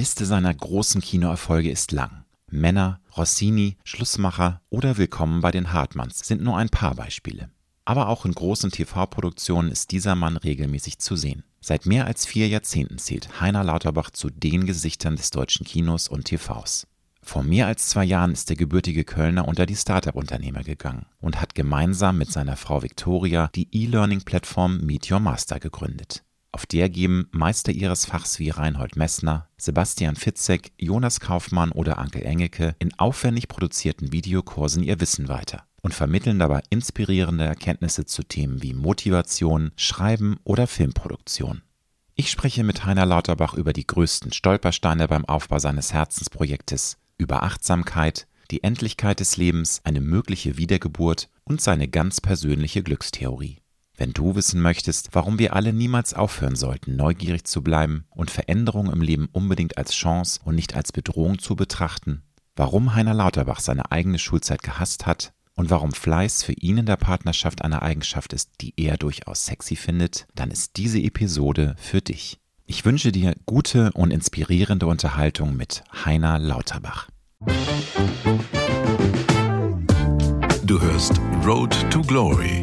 Liste seiner großen Kinoerfolge ist lang. Männer, Rossini, Schlussmacher oder Willkommen bei den Hartmanns sind nur ein paar Beispiele. Aber auch in großen TV-Produktionen ist dieser Mann regelmäßig zu sehen. Seit mehr als vier Jahrzehnten zählt Heiner Lauterbach zu den Gesichtern des deutschen Kinos und TVs. Vor mehr als zwei Jahren ist der gebürtige Kölner unter die Startup-Unternehmer gegangen und hat gemeinsam mit seiner Frau Victoria die E-Learning-Plattform Meet Your Master gegründet. Auf der geben Meister ihres Fachs wie Reinhold Messner, Sebastian Fitzek, Jonas Kaufmann oder Ankel Engeke in aufwendig produzierten Videokursen ihr Wissen weiter und vermitteln dabei inspirierende Erkenntnisse zu Themen wie Motivation, Schreiben oder Filmproduktion. Ich spreche mit Heiner Lauterbach über die größten Stolpersteine beim Aufbau seines Herzensprojektes, über Achtsamkeit, die Endlichkeit des Lebens, eine mögliche Wiedergeburt und seine ganz persönliche Glückstheorie. Wenn du wissen möchtest, warum wir alle niemals aufhören sollten, neugierig zu bleiben und Veränderungen im Leben unbedingt als Chance und nicht als Bedrohung zu betrachten, warum Heiner Lauterbach seine eigene Schulzeit gehasst hat und warum Fleiß für ihn in der Partnerschaft eine Eigenschaft ist, die er durchaus sexy findet, dann ist diese Episode für dich. Ich wünsche dir gute und inspirierende Unterhaltung mit Heiner Lauterbach. Du hörst Road to Glory.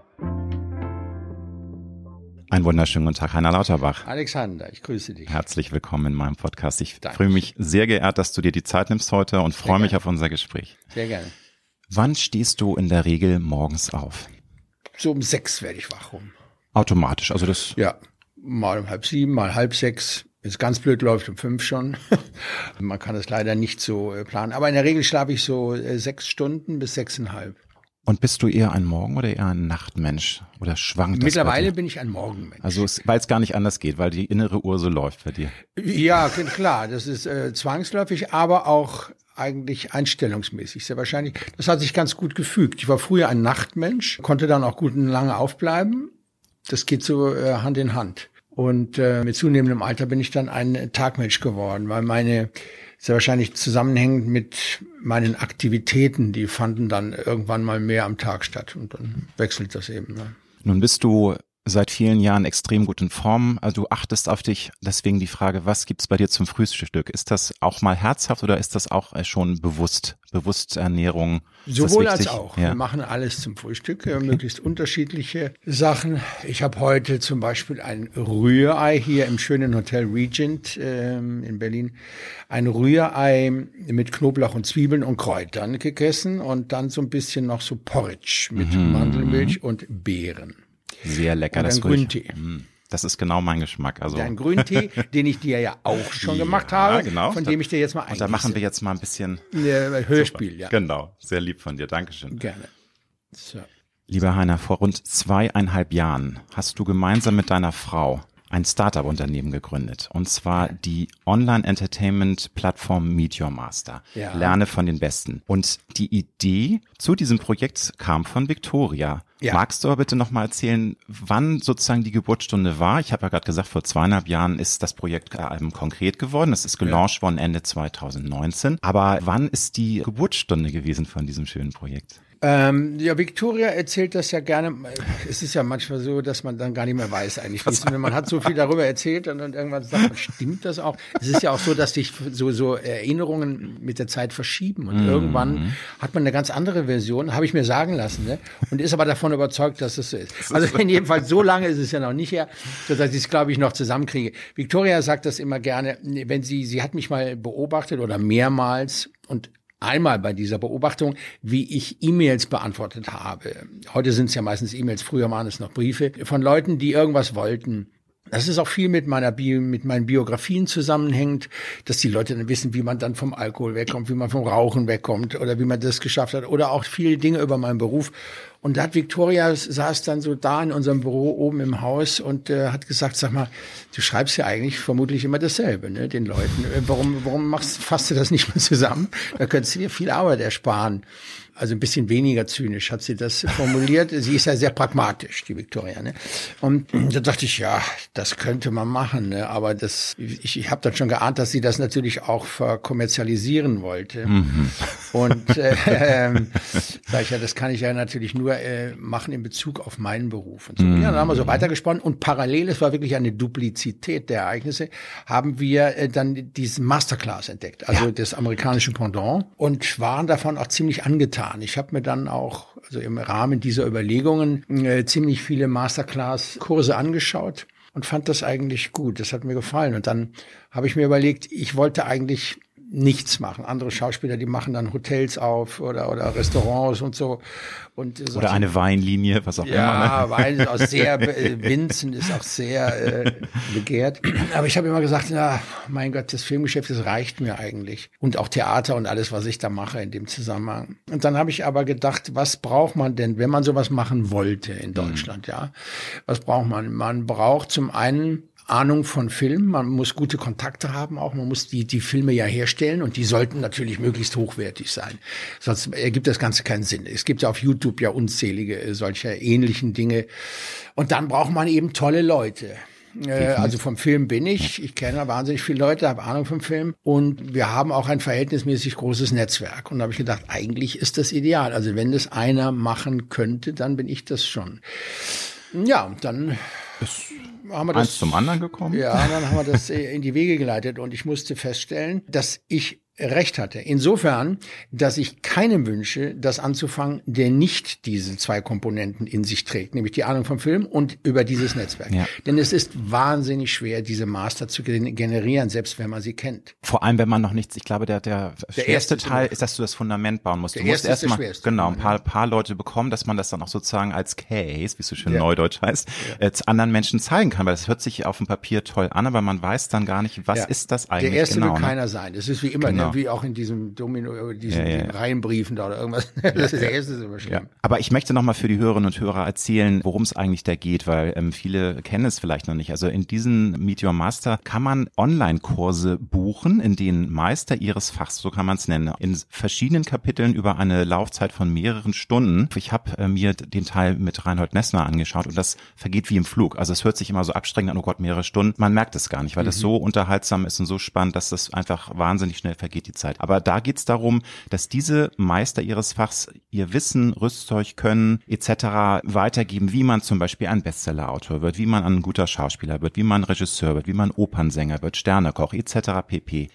Einen wunderschönen guten Tag, Heiner Lauterbach. Alexander, ich grüße dich. Herzlich willkommen in meinem Podcast. Ich Danke. fühle mich sehr geehrt, dass du dir die Zeit nimmst heute und freue mich auf unser Gespräch. Sehr gerne. Wann stehst du in der Regel morgens auf? So um sechs werde ich wach rum. Automatisch, also das Ja, mal um halb sieben, mal halb sechs. Ist ganz blöd, läuft um fünf schon. Man kann das leider nicht so äh, planen. Aber in der Regel schlafe ich so äh, sechs Stunden bis sechseinhalb. Und bist du eher ein Morgen- oder eher ein Nachtmensch? Oder schwankt das Mittlerweile bin ich ein Morgenmensch. Also weil es gar nicht anders geht, weil die innere Uhr so läuft bei dir. Ja, klar, das ist äh, zwangsläufig, aber auch eigentlich einstellungsmäßig sehr wahrscheinlich. Das hat sich ganz gut gefügt. Ich war früher ein Nachtmensch, konnte dann auch gut und lange aufbleiben. Das geht so äh, Hand in Hand. Und äh, mit zunehmendem Alter bin ich dann ein Tagmensch geworden, weil meine sehr wahrscheinlich zusammenhängend mit meinen Aktivitäten, die fanden dann irgendwann mal mehr am Tag statt und dann wechselt das eben. Ne? Nun bist du seit vielen Jahren extrem gut in Form. Also du achtest auf dich. Deswegen die Frage, was gibt's bei dir zum Frühstück? Ist das auch mal herzhaft oder ist das auch äh, schon bewusst? Bewusst Ernährung? Sowohl als auch. Ja. Wir machen alles zum Frühstück, äh, möglichst unterschiedliche Sachen. Ich habe heute zum Beispiel ein Rührei hier im schönen Hotel Regent ähm, in Berlin. Ein Rührei mit Knoblauch und Zwiebeln und Kräutern gegessen und dann so ein bisschen noch so Porridge mit Mhm. Mandelmilch und Beeren. Sehr lecker. Das ich- Grüntee. Mm, Das ist genau mein Geschmack. Also Dein Grüntee, den ich dir ja auch schon gemacht Ja, habe, genau. von dem ich dir jetzt mal Und da machen wir jetzt mal ein bisschen äh, Hörspiel, ja. Genau, sehr lieb von dir. Dankeschön. Gerne. So. Lieber Heiner, vor rund zweieinhalb Jahren hast du gemeinsam mit deiner Frau ein Startup-Unternehmen gegründet. Und zwar die Online-Entertainment-Plattform Meet Your Master. Ja. Lerne von den Besten. Und die Idee zu diesem Projekt kam von Victoria. Ja. Magst du aber bitte nochmal erzählen, wann sozusagen die Geburtsstunde war? Ich habe ja gerade gesagt, vor zweieinhalb Jahren ist das Projekt ähm, konkret geworden. Es ist gelauncht worden Ende 2019. Aber wann ist die Geburtsstunde gewesen von diesem schönen Projekt? Ähm, ja, Victoria erzählt das ja gerne. Es ist ja manchmal so, dass man dann gar nicht mehr weiß eigentlich. Man hat so viel darüber erzählt und dann irgendwann sagt man, stimmt das auch? Es ist ja auch so, dass sich so, so Erinnerungen mit der Zeit verschieben und irgendwann hat man eine ganz andere Version, habe ich mir sagen lassen, ne? und ist aber davon überzeugt, dass es so ist. Also in jedem Fall, so lange ist es ja noch nicht her, sodass ich es, glaube ich, noch zusammenkriege. Victoria sagt das immer gerne, wenn sie, sie hat mich mal beobachtet oder mehrmals und Einmal bei dieser Beobachtung, wie ich E-Mails beantwortet habe. Heute sind es ja meistens E-Mails, früher waren es noch Briefe von Leuten, die irgendwas wollten. Das ist auch viel mit meiner Bio, mit meinen Biografien zusammenhängt, dass die Leute dann wissen, wie man dann vom Alkohol wegkommt, wie man vom Rauchen wegkommt oder wie man das geschafft hat oder auch viele Dinge über meinen Beruf. Und da hat Victoria saß dann so da in unserem Büro oben im Haus und äh, hat gesagt, sag mal, du schreibst ja eigentlich vermutlich immer dasselbe, ne, den Leuten. Äh, warum, warum machst, fasst du das nicht mehr zusammen? Da könntest du dir viel Arbeit ersparen also ein bisschen weniger zynisch hat sie das formuliert. sie ist ja sehr pragmatisch, die Victoria. Ne? Und da dachte ich, ja, das könnte man machen, ne? aber das, ich, ich habe dann schon geahnt, dass sie das natürlich auch verkommerzialisieren wollte. Mhm. Und äh, äh, sag ich ja, das kann ich ja natürlich nur äh, machen in Bezug auf meinen Beruf. Und so. Mhm. Ja, dann haben wir so weitergesponnen und parallel, es war wirklich eine Duplizität der Ereignisse, haben wir äh, dann diesen Masterclass entdeckt, also ja. das amerikanische Pendant und waren davon auch ziemlich angetan getan. Ich habe mir dann auch also im Rahmen dieser Überlegungen äh, ziemlich viele Masterclass-Kurse angeschaut und fand das eigentlich gut. Das hat mir gefallen. Und dann habe ich mir überlegt, ich wollte eigentlich nichts machen. Andere Schauspieler, die machen dann Hotels auf oder, oder Restaurants und so. Und so oder eine Weinlinie, was auch ja, immer. Ja, ne? Wein ist auch sehr, Winzen ist auch sehr äh, begehrt. Aber ich habe immer gesagt, na, mein Gott, das Filmgeschäft, das reicht mir eigentlich. Und auch Theater und alles, was ich da mache in dem Zusammenhang. Und dann habe ich aber gedacht, was braucht man denn, wenn man sowas machen wollte in Deutschland, mhm. ja? Was braucht man? Man braucht zum einen Ahnung von Film, man muss gute Kontakte haben auch, man muss die, die Filme ja herstellen und die sollten natürlich möglichst hochwertig sein. Sonst ergibt das Ganze keinen Sinn. Es gibt ja auf YouTube ja unzählige äh, solcher ähnlichen Dinge. Und dann braucht man eben tolle Leute. Äh, also vom Film bin ich. Ich kenne wahnsinnig viele Leute, habe Ahnung vom Film. Und wir haben auch ein verhältnismäßig großes Netzwerk. Und da habe ich gedacht, eigentlich ist das ideal. Also wenn das einer machen könnte, dann bin ich das schon. Ja, und dann es haben wir das, eins zum anderen gekommen. Ja, dann haben wir das in die Wege geleitet und ich musste feststellen, dass ich recht hatte. Insofern, dass ich keinem wünsche, das anzufangen, der nicht diese zwei Komponenten in sich trägt, nämlich die Ahnung vom Film und über dieses Netzwerk. Ja. Denn es ist wahnsinnig schwer, diese Master zu generieren, selbst wenn man sie kennt. Vor allem, wenn man noch nichts, ich glaube, der, der, der erste Teil ist, dass du das Fundament bauen musst. Du musst erst mal, genau, ein paar, paar Leute bekommen, dass man das dann auch sozusagen als Case, wie es so schön ja. neudeutsch heißt, ja. äh, anderen Menschen zeigen kann, weil das hört sich auf dem Papier toll an, aber man weiß dann gar nicht, was ist das eigentlich Der erste genau, will ne? keiner sein. Das ist wie immer, ne? Genau. wie auch in diesem Domino, äh, diesen ja, ja. Reihenbriefen da oder irgendwas. Das ist der erste ist immer schlimm. Ja. Aber ich möchte nochmal für die Hörerinnen und Hörer erzählen, worum es eigentlich da geht, weil ähm, viele kennen es vielleicht noch nicht. Also in diesem Meteor Master kann man Online-Kurse buchen, in denen Meister ihres Fachs, so kann man es nennen, in verschiedenen Kapiteln über eine Laufzeit von mehreren Stunden. Ich habe äh, mir den Teil mit Reinhold Messner angeschaut und das vergeht wie im Flug. Also es hört sich immer so abstrengend an, oh Gott, mehrere Stunden. Man merkt es gar nicht, weil mhm. das so unterhaltsam ist und so spannend, dass das einfach wahnsinnig schnell vergeht, die Zeit. Aber da geht es darum, dass diese Meister ihres Fachs ihr Wissen, Rüstzeug können etc. weitergeben, wie man zum Beispiel ein Bestsellerautor wird, wie man ein guter Schauspieler wird, wie man Regisseur wird, wie man Opernsänger wird, Sternekoch etc. pp.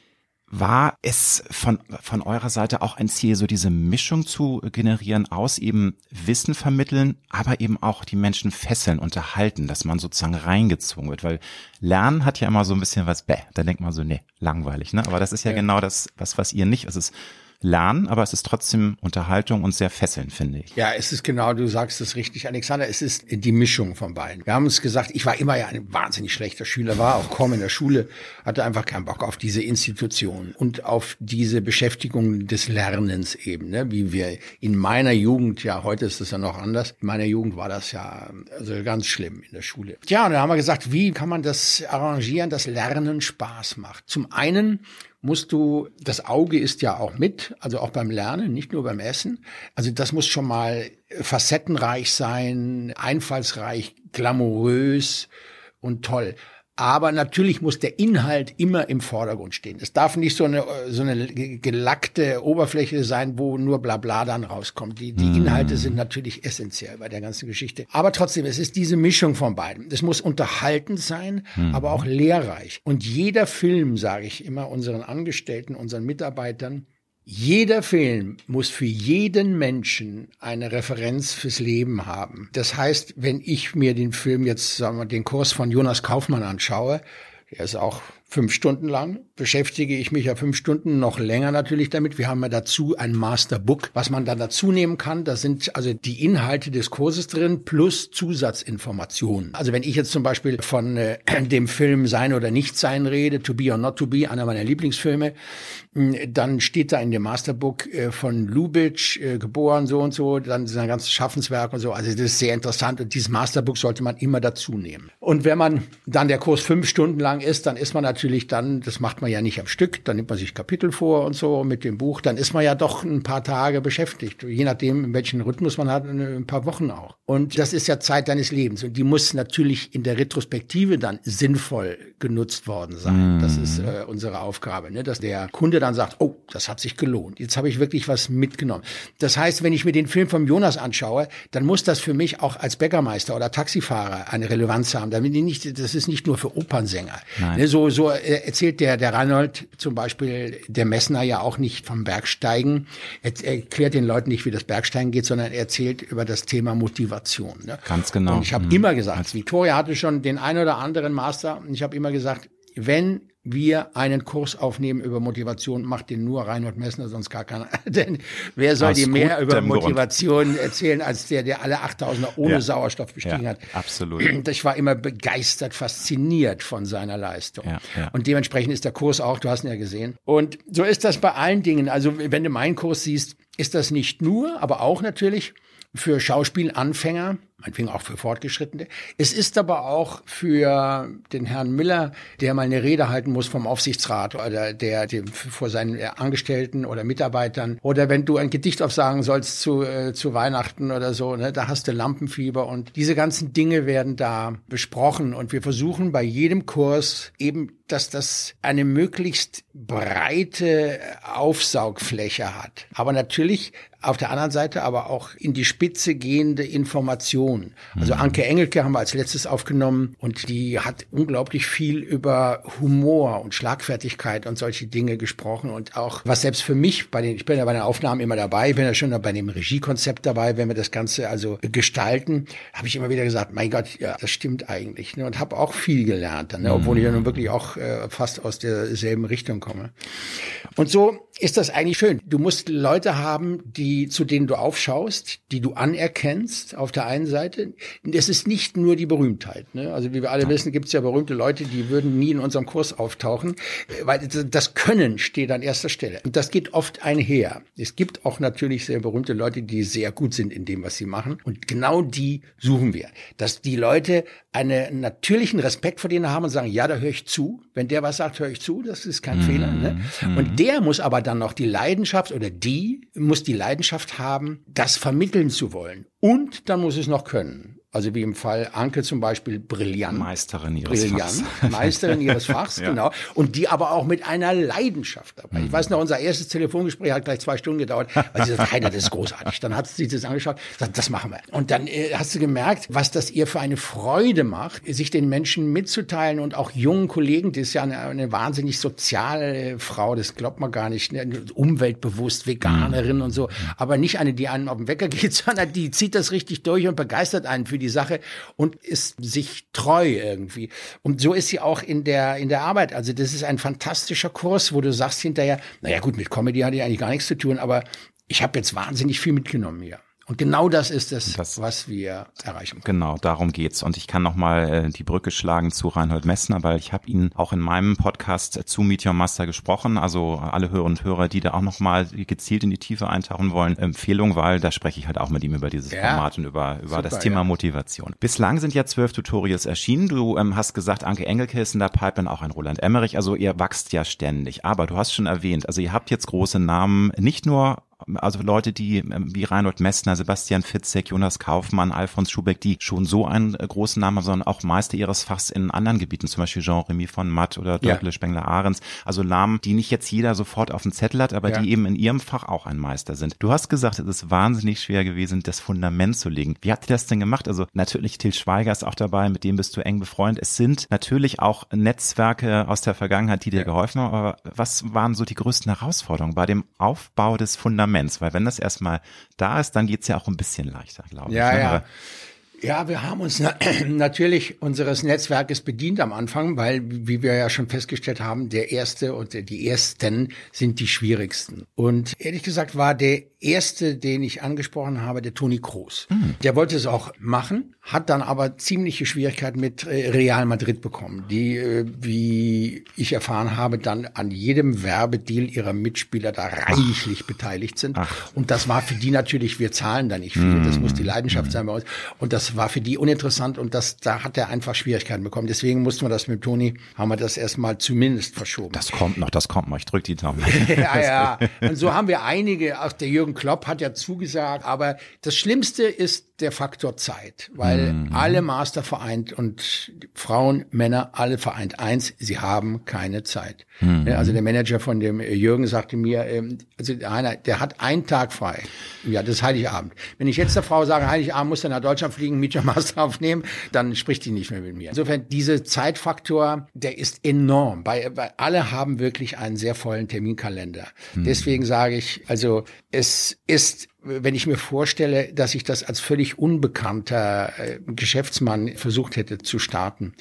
War es von, von eurer Seite auch ein Ziel, so diese Mischung zu generieren aus eben Wissen vermitteln, aber eben auch die Menschen fesseln, unterhalten, dass man sozusagen reingezogen wird? Weil Lernen hat ja immer so ein bisschen was, bäh, da denkt man so, nee, langweilig, ne? Aber das ist ja, ja. genau das, was, was ihr nicht, es ist lernen, aber es ist trotzdem Unterhaltung und sehr fesselnd, finde ich. Ja, es ist genau, du sagst es richtig, Alexander, es ist die Mischung von beiden. Wir haben uns gesagt, ich war immer ja ein wahnsinnig schlechter Schüler, war auch kaum in der Schule, hatte einfach keinen Bock auf diese Institution und auf diese Beschäftigung des Lernens eben, ne? wie wir in meiner Jugend, ja, heute ist es ja noch anders, in meiner Jugend war das ja also ganz schlimm in der Schule. Tja, und dann haben wir gesagt, wie kann man das arrangieren, dass Lernen Spaß macht? Zum einen musst du, das Auge ist ja auch mit, also auch beim Lernen, nicht nur beim Essen. Also das muss schon mal facettenreich sein, einfallsreich, glamourös und toll. Aber natürlich muss der Inhalt immer im Vordergrund stehen. Es darf nicht so eine, so eine gelackte Oberfläche sein, wo nur Blabla dann rauskommt. Die, die mm. Inhalte sind natürlich essentiell bei der ganzen Geschichte. Aber trotzdem, es ist diese Mischung von beiden. Es muss unterhaltend sein, mm. aber auch lehrreich. Und jeder Film, sage ich immer unseren Angestellten, unseren Mitarbeitern, jeder Film muss für jeden Menschen eine Referenz fürs Leben haben. Das heißt, wenn ich mir den Film jetzt, sagen wir, den Kurs von Jonas Kaufmann anschaue, der ist auch fünf Stunden lang, beschäftige ich mich ja fünf Stunden noch länger natürlich damit. Wir haben ja dazu ein Masterbook, was man dann dazu nehmen kann. Da sind also die Inhalte des Kurses drin plus Zusatzinformationen. Also wenn ich jetzt zum Beispiel von äh, dem Film Sein oder Nicht-Sein rede, To Be or Not To Be, einer meiner Lieblingsfilme, dann steht da in dem Masterbook äh, von Lubitsch, äh, geboren so und so, dann sein ganzes Schaffenswerk und so. Also das ist sehr interessant und dieses Masterbook sollte man immer dazu nehmen. Und wenn man dann der Kurs fünf Stunden lang ist, dann ist man natürlich dann, das macht man ja nicht am Stück, dann nimmt man sich Kapitel vor und so mit dem Buch, dann ist man ja doch ein paar Tage beschäftigt, je nachdem, in welchen Rhythmus man hat, ein paar Wochen auch. Und das ist ja Zeit deines Lebens und die muss natürlich in der Retrospektive dann sinnvoll genutzt worden sein. Mm. Das ist äh, unsere Aufgabe, ne? dass der Kunde dann sagt, oh, das hat sich gelohnt. Jetzt habe ich wirklich was mitgenommen. Das heißt, wenn ich mir den Film von Jonas anschaue, dann muss das für mich auch als Bäckermeister oder Taxifahrer eine Relevanz haben. Damit ich nicht, das ist nicht nur für Opernsänger. Ne, so, so äh, erzählt der, der Reinhold zum Beispiel, der Messner ja auch nicht vom Bergsteigen. Er erklärt den Leuten nicht, wie das Bergsteigen geht, sondern er erzählt über das Thema Motivation. Ne? Ganz genau. Und ich habe mhm. immer gesagt, Victoria hatte schon den ein oder anderen Master. Und ich habe immer gesagt, wenn wir einen Kurs aufnehmen über Motivation, macht den nur Reinhold Messner, sonst gar keiner. Denn wer soll dir mehr über Motivation Grund. erzählen, als der, der alle 8000er ohne ja. Sauerstoff bestiegen ja, hat? Absolut. Ich war immer begeistert, fasziniert von seiner Leistung. Ja. Und dementsprechend ist der Kurs auch, du hast ihn ja gesehen. Und so ist das bei allen Dingen. Also wenn du meinen Kurs siehst, ist das nicht nur, aber auch natürlich für Schauspielanfänger, meinetwegen auch für Fortgeschrittene. Es ist aber auch für den Herrn Miller, der mal eine Rede halten muss vom Aufsichtsrat oder der, der vor seinen Angestellten oder Mitarbeitern oder wenn du ein Gedicht aufsagen sollst zu, äh, zu Weihnachten oder so, ne, da hast du Lampenfieber und diese ganzen Dinge werden da besprochen und wir versuchen bei jedem Kurs eben, dass das eine möglichst breite Aufsaugfläche hat. Aber natürlich auf der anderen Seite aber auch in die Spitze gehende Information. Also mhm. Anke Engelke haben wir als letztes aufgenommen und die hat unglaublich viel über Humor und Schlagfertigkeit und solche Dinge gesprochen und auch was selbst für mich bei den, ich bin ja bei den Aufnahmen immer dabei, bin ja schon bei dem Regiekonzept dabei, wenn wir das Ganze also gestalten, habe ich immer wieder gesagt, mein Gott, ja, das stimmt eigentlich ne? und habe auch viel gelernt, dann, ne? obwohl ich ja nun wirklich auch äh, fast aus derselben Richtung komme. Und so ist das eigentlich schön. Du musst Leute haben, die, zu denen du aufschaust, die du anerkennst auf der einen Seite. Es ist nicht nur die Berühmtheit. Ne? Also wie wir alle wissen, gibt es ja berühmte Leute, die würden nie in unserem Kurs auftauchen, weil das Können steht an erster Stelle. Und das geht oft einher. Es gibt auch natürlich sehr berühmte Leute, die sehr gut sind in dem, was sie machen. Und genau die suchen wir. Dass die Leute einen natürlichen Respekt vor denen haben und sagen, ja, da höre ich zu. Wenn der was sagt, höre ich zu. Das ist kein mm, Fehler. Ne? Und der muss aber dann noch die Leidenschaft oder die muss die Leidenschaft haben, das vermitteln zu wollen. Und dann muss es noch können. Also wie im Fall Anke zum Beispiel brillant. Meisterin ihres brillant, Fachs. Meisterin ihres Fachs, ja. genau. Und die aber auch mit einer Leidenschaft dabei. Mhm. Ich weiß noch, unser erstes Telefongespräch hat gleich zwei Stunden gedauert, weil sie sagt, Heiner, das ist großartig. Dann hat sie das angeschaut, sagt, das machen wir. Und dann äh, hast du gemerkt, was das ihr für eine Freude macht, sich den Menschen mitzuteilen und auch jungen Kollegen, die ist ja eine, eine wahnsinnig soziale Frau, das glaubt man gar nicht, ne? umweltbewusst, Veganerin mhm. und so. Aber nicht eine, die einen auf den Wecker geht, sondern die zieht das richtig durch und begeistert einen für die die Sache und ist sich treu irgendwie. Und so ist sie auch in der, in der Arbeit. Also das ist ein fantastischer Kurs, wo du sagst hinterher, naja gut, mit Comedy hatte ich eigentlich gar nichts zu tun, aber ich habe jetzt wahnsinnig viel mitgenommen hier. Und genau das ist es, das, was wir erreichen. Können. Genau, darum geht's. Und ich kann nochmal äh, die Brücke schlagen zu Reinhold Messner, weil ich habe ihn auch in meinem Podcast zu Meet Your Master gesprochen. Also alle Hörer und Hörer, die da auch nochmal gezielt in die Tiefe eintauchen wollen, Empfehlung, weil da spreche ich halt auch mit ihm über dieses ja, Format und über, über super, das Thema ja. Motivation. Bislang sind ja zwölf Tutorials erschienen. Du ähm, hast gesagt, Anke Engelke ist in der Pipeline, auch ein Roland Emmerich. Also ihr wachst ja ständig. Aber du hast schon erwähnt, also ihr habt jetzt große Namen, nicht nur also Leute, die ähm, wie Reinhold Messner, Sebastian Fitzek, Jonas Kaufmann, Alfons Schubeck, die schon so einen äh, großen Namen haben, sondern auch Meister ihres Fachs in anderen Gebieten, zum Beispiel Jean-Remy von Matt oder Dörtle ja. Spengler-Ahrens. Also Namen, die nicht jetzt jeder sofort auf dem Zettel hat, aber ja. die eben in ihrem Fach auch ein Meister sind. Du hast gesagt, es ist wahnsinnig schwer gewesen, das Fundament zu legen. Wie habt ihr das denn gemacht? Also natürlich Till Schweiger ist auch dabei, mit dem bist du eng befreundet. Es sind natürlich auch Netzwerke aus der Vergangenheit, die dir ja. geholfen haben, aber was waren so die größten Herausforderungen bei dem Aufbau des Fundaments? Fundaments, weil wenn das erstmal da ist, dann geht's ja auch ein bisschen leichter, glaube ja, ich. Ne? Ja, Ja, wir haben uns na natürlich unseres Netzwerkes bedient am Anfang, weil, wie wir ja schon festgestellt haben, der erste und die ersten sind die schwierigsten. Und ehrlich gesagt war der erste, den ich angesprochen habe, der Toni Kroos. Mhm. Der wollte es auch machen, hat dann aber ziemliche Schwierigkeiten mit äh, Real Madrid bekommen, die, äh, wie ich erfahren habe, dann an jedem Werbedeal ihrer Mitspieler da reichlich Ach. beteiligt sind. Ach. Und das war für die natürlich, wir zahlen da nicht viel, mhm. das muss die Leidenschaft mhm. sein bei uns. Und das war für die uninteressant und das, da hat er einfach Schwierigkeiten bekommen. Deswegen mussten wir das mit Toni, haben wir das erstmal zumindest verschoben. Das kommt noch, das kommt noch. Ich drücke die Daumen. ja, ja. Und so haben wir einige, auch der Jürgen Klopp hat ja zugesagt, aber das Schlimmste ist der Faktor Zeit, weil mhm. alle Master vereint und Frauen, Männer, alle vereint eins, sie haben keine Zeit. Mhm. Also der Manager von dem Jürgen sagte mir, ähm, also einer, der hat einen Tag frei. Ja, das ist Heiligabend. Wenn ich jetzt der Frau sage, Heiligabend muss er nach Deutschland fliegen, Meet Master aufnehmen, dann spricht die nicht mehr mit mir. Insofern, dieser Zeitfaktor, der ist enorm. Bei, bei alle haben wirklich einen sehr vollen Terminkalender. Mhm. Deswegen sage ich, also es ist wenn ich mir vorstelle, dass ich das als völlig unbekannter äh, Geschäftsmann versucht hätte zu starten,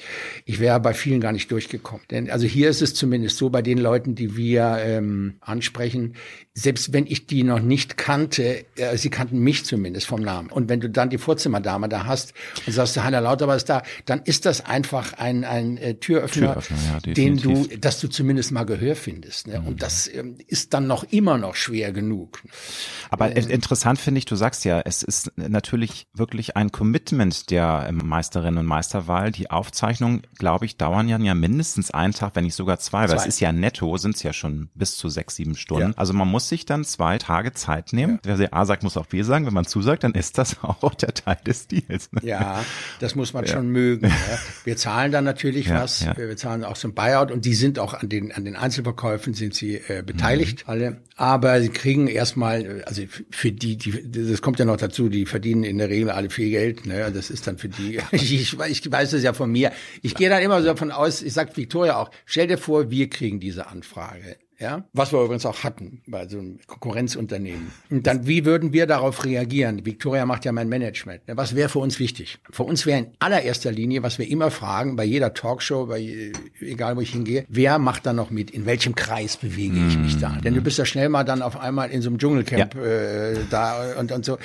ich wäre bei vielen gar nicht durchgekommen. Denn also hier ist es zumindest so, bei den Leuten, die wir ähm, ansprechen, selbst wenn ich die noch nicht kannte, äh, sie kannten mich zumindest vom Namen. Und wenn du dann die Vorzimmerdame da hast und sagst, Heiner Lauterbach ist da, dann ist das einfach ein, ein äh, Türöffner, Türöffner ja, den du, dass du zumindest mal Gehör findest. Ne? Mhm. Und das ähm, ist dann noch immer noch schwer genug. Aber ähm, interessant finde ich, du sagst ja, es ist natürlich wirklich ein Commitment der ähm, Meisterinnen und Meisterwahl. Die Aufzeichnungen, glaube ich, dauern ja, mindestens einen Tag, wenn nicht sogar zwei, weil zwei. es ist ja netto, sind es ja schon bis zu sechs, sieben Stunden. Ja. Also man muss sich dann zwei Tage Zeit nehmen. Ja. Wer A sagt, muss auch B sagen. Wenn man zusagt, dann ist das auch der Teil des Deals. Ne? Ja, das muss man ja. schon mögen. Wir zahlen dann natürlich was. Wir zahlen auch so ein Buyout und die sind auch an den, an den Einzelverkäufen sind sie äh, beteiligt, mhm. alle. Aber sie kriegen erstmal, also für die, die das kommt ja noch dazu, die verdienen in der Regel alle viel Geld. Ne? Das ist dann für die, ich, ich weiß das ja von mir. Ich gehe dann immer so davon aus, ich sag Victoria auch, stell dir vor, wir kriegen diese Anfrage. Ja, was wir übrigens auch hatten bei so einem Konkurrenzunternehmen. Und dann, wie würden wir darauf reagieren? Victoria macht ja mein Management. Was wäre für uns wichtig? Für uns wäre in allererster Linie, was wir immer fragen, bei jeder Talkshow, bei, egal wo ich hingehe, wer macht da noch mit? In welchem Kreis bewege ich mich da? Denn du bist ja schnell mal dann auf einmal in so einem Dschungelcamp ja. äh, da und, und so.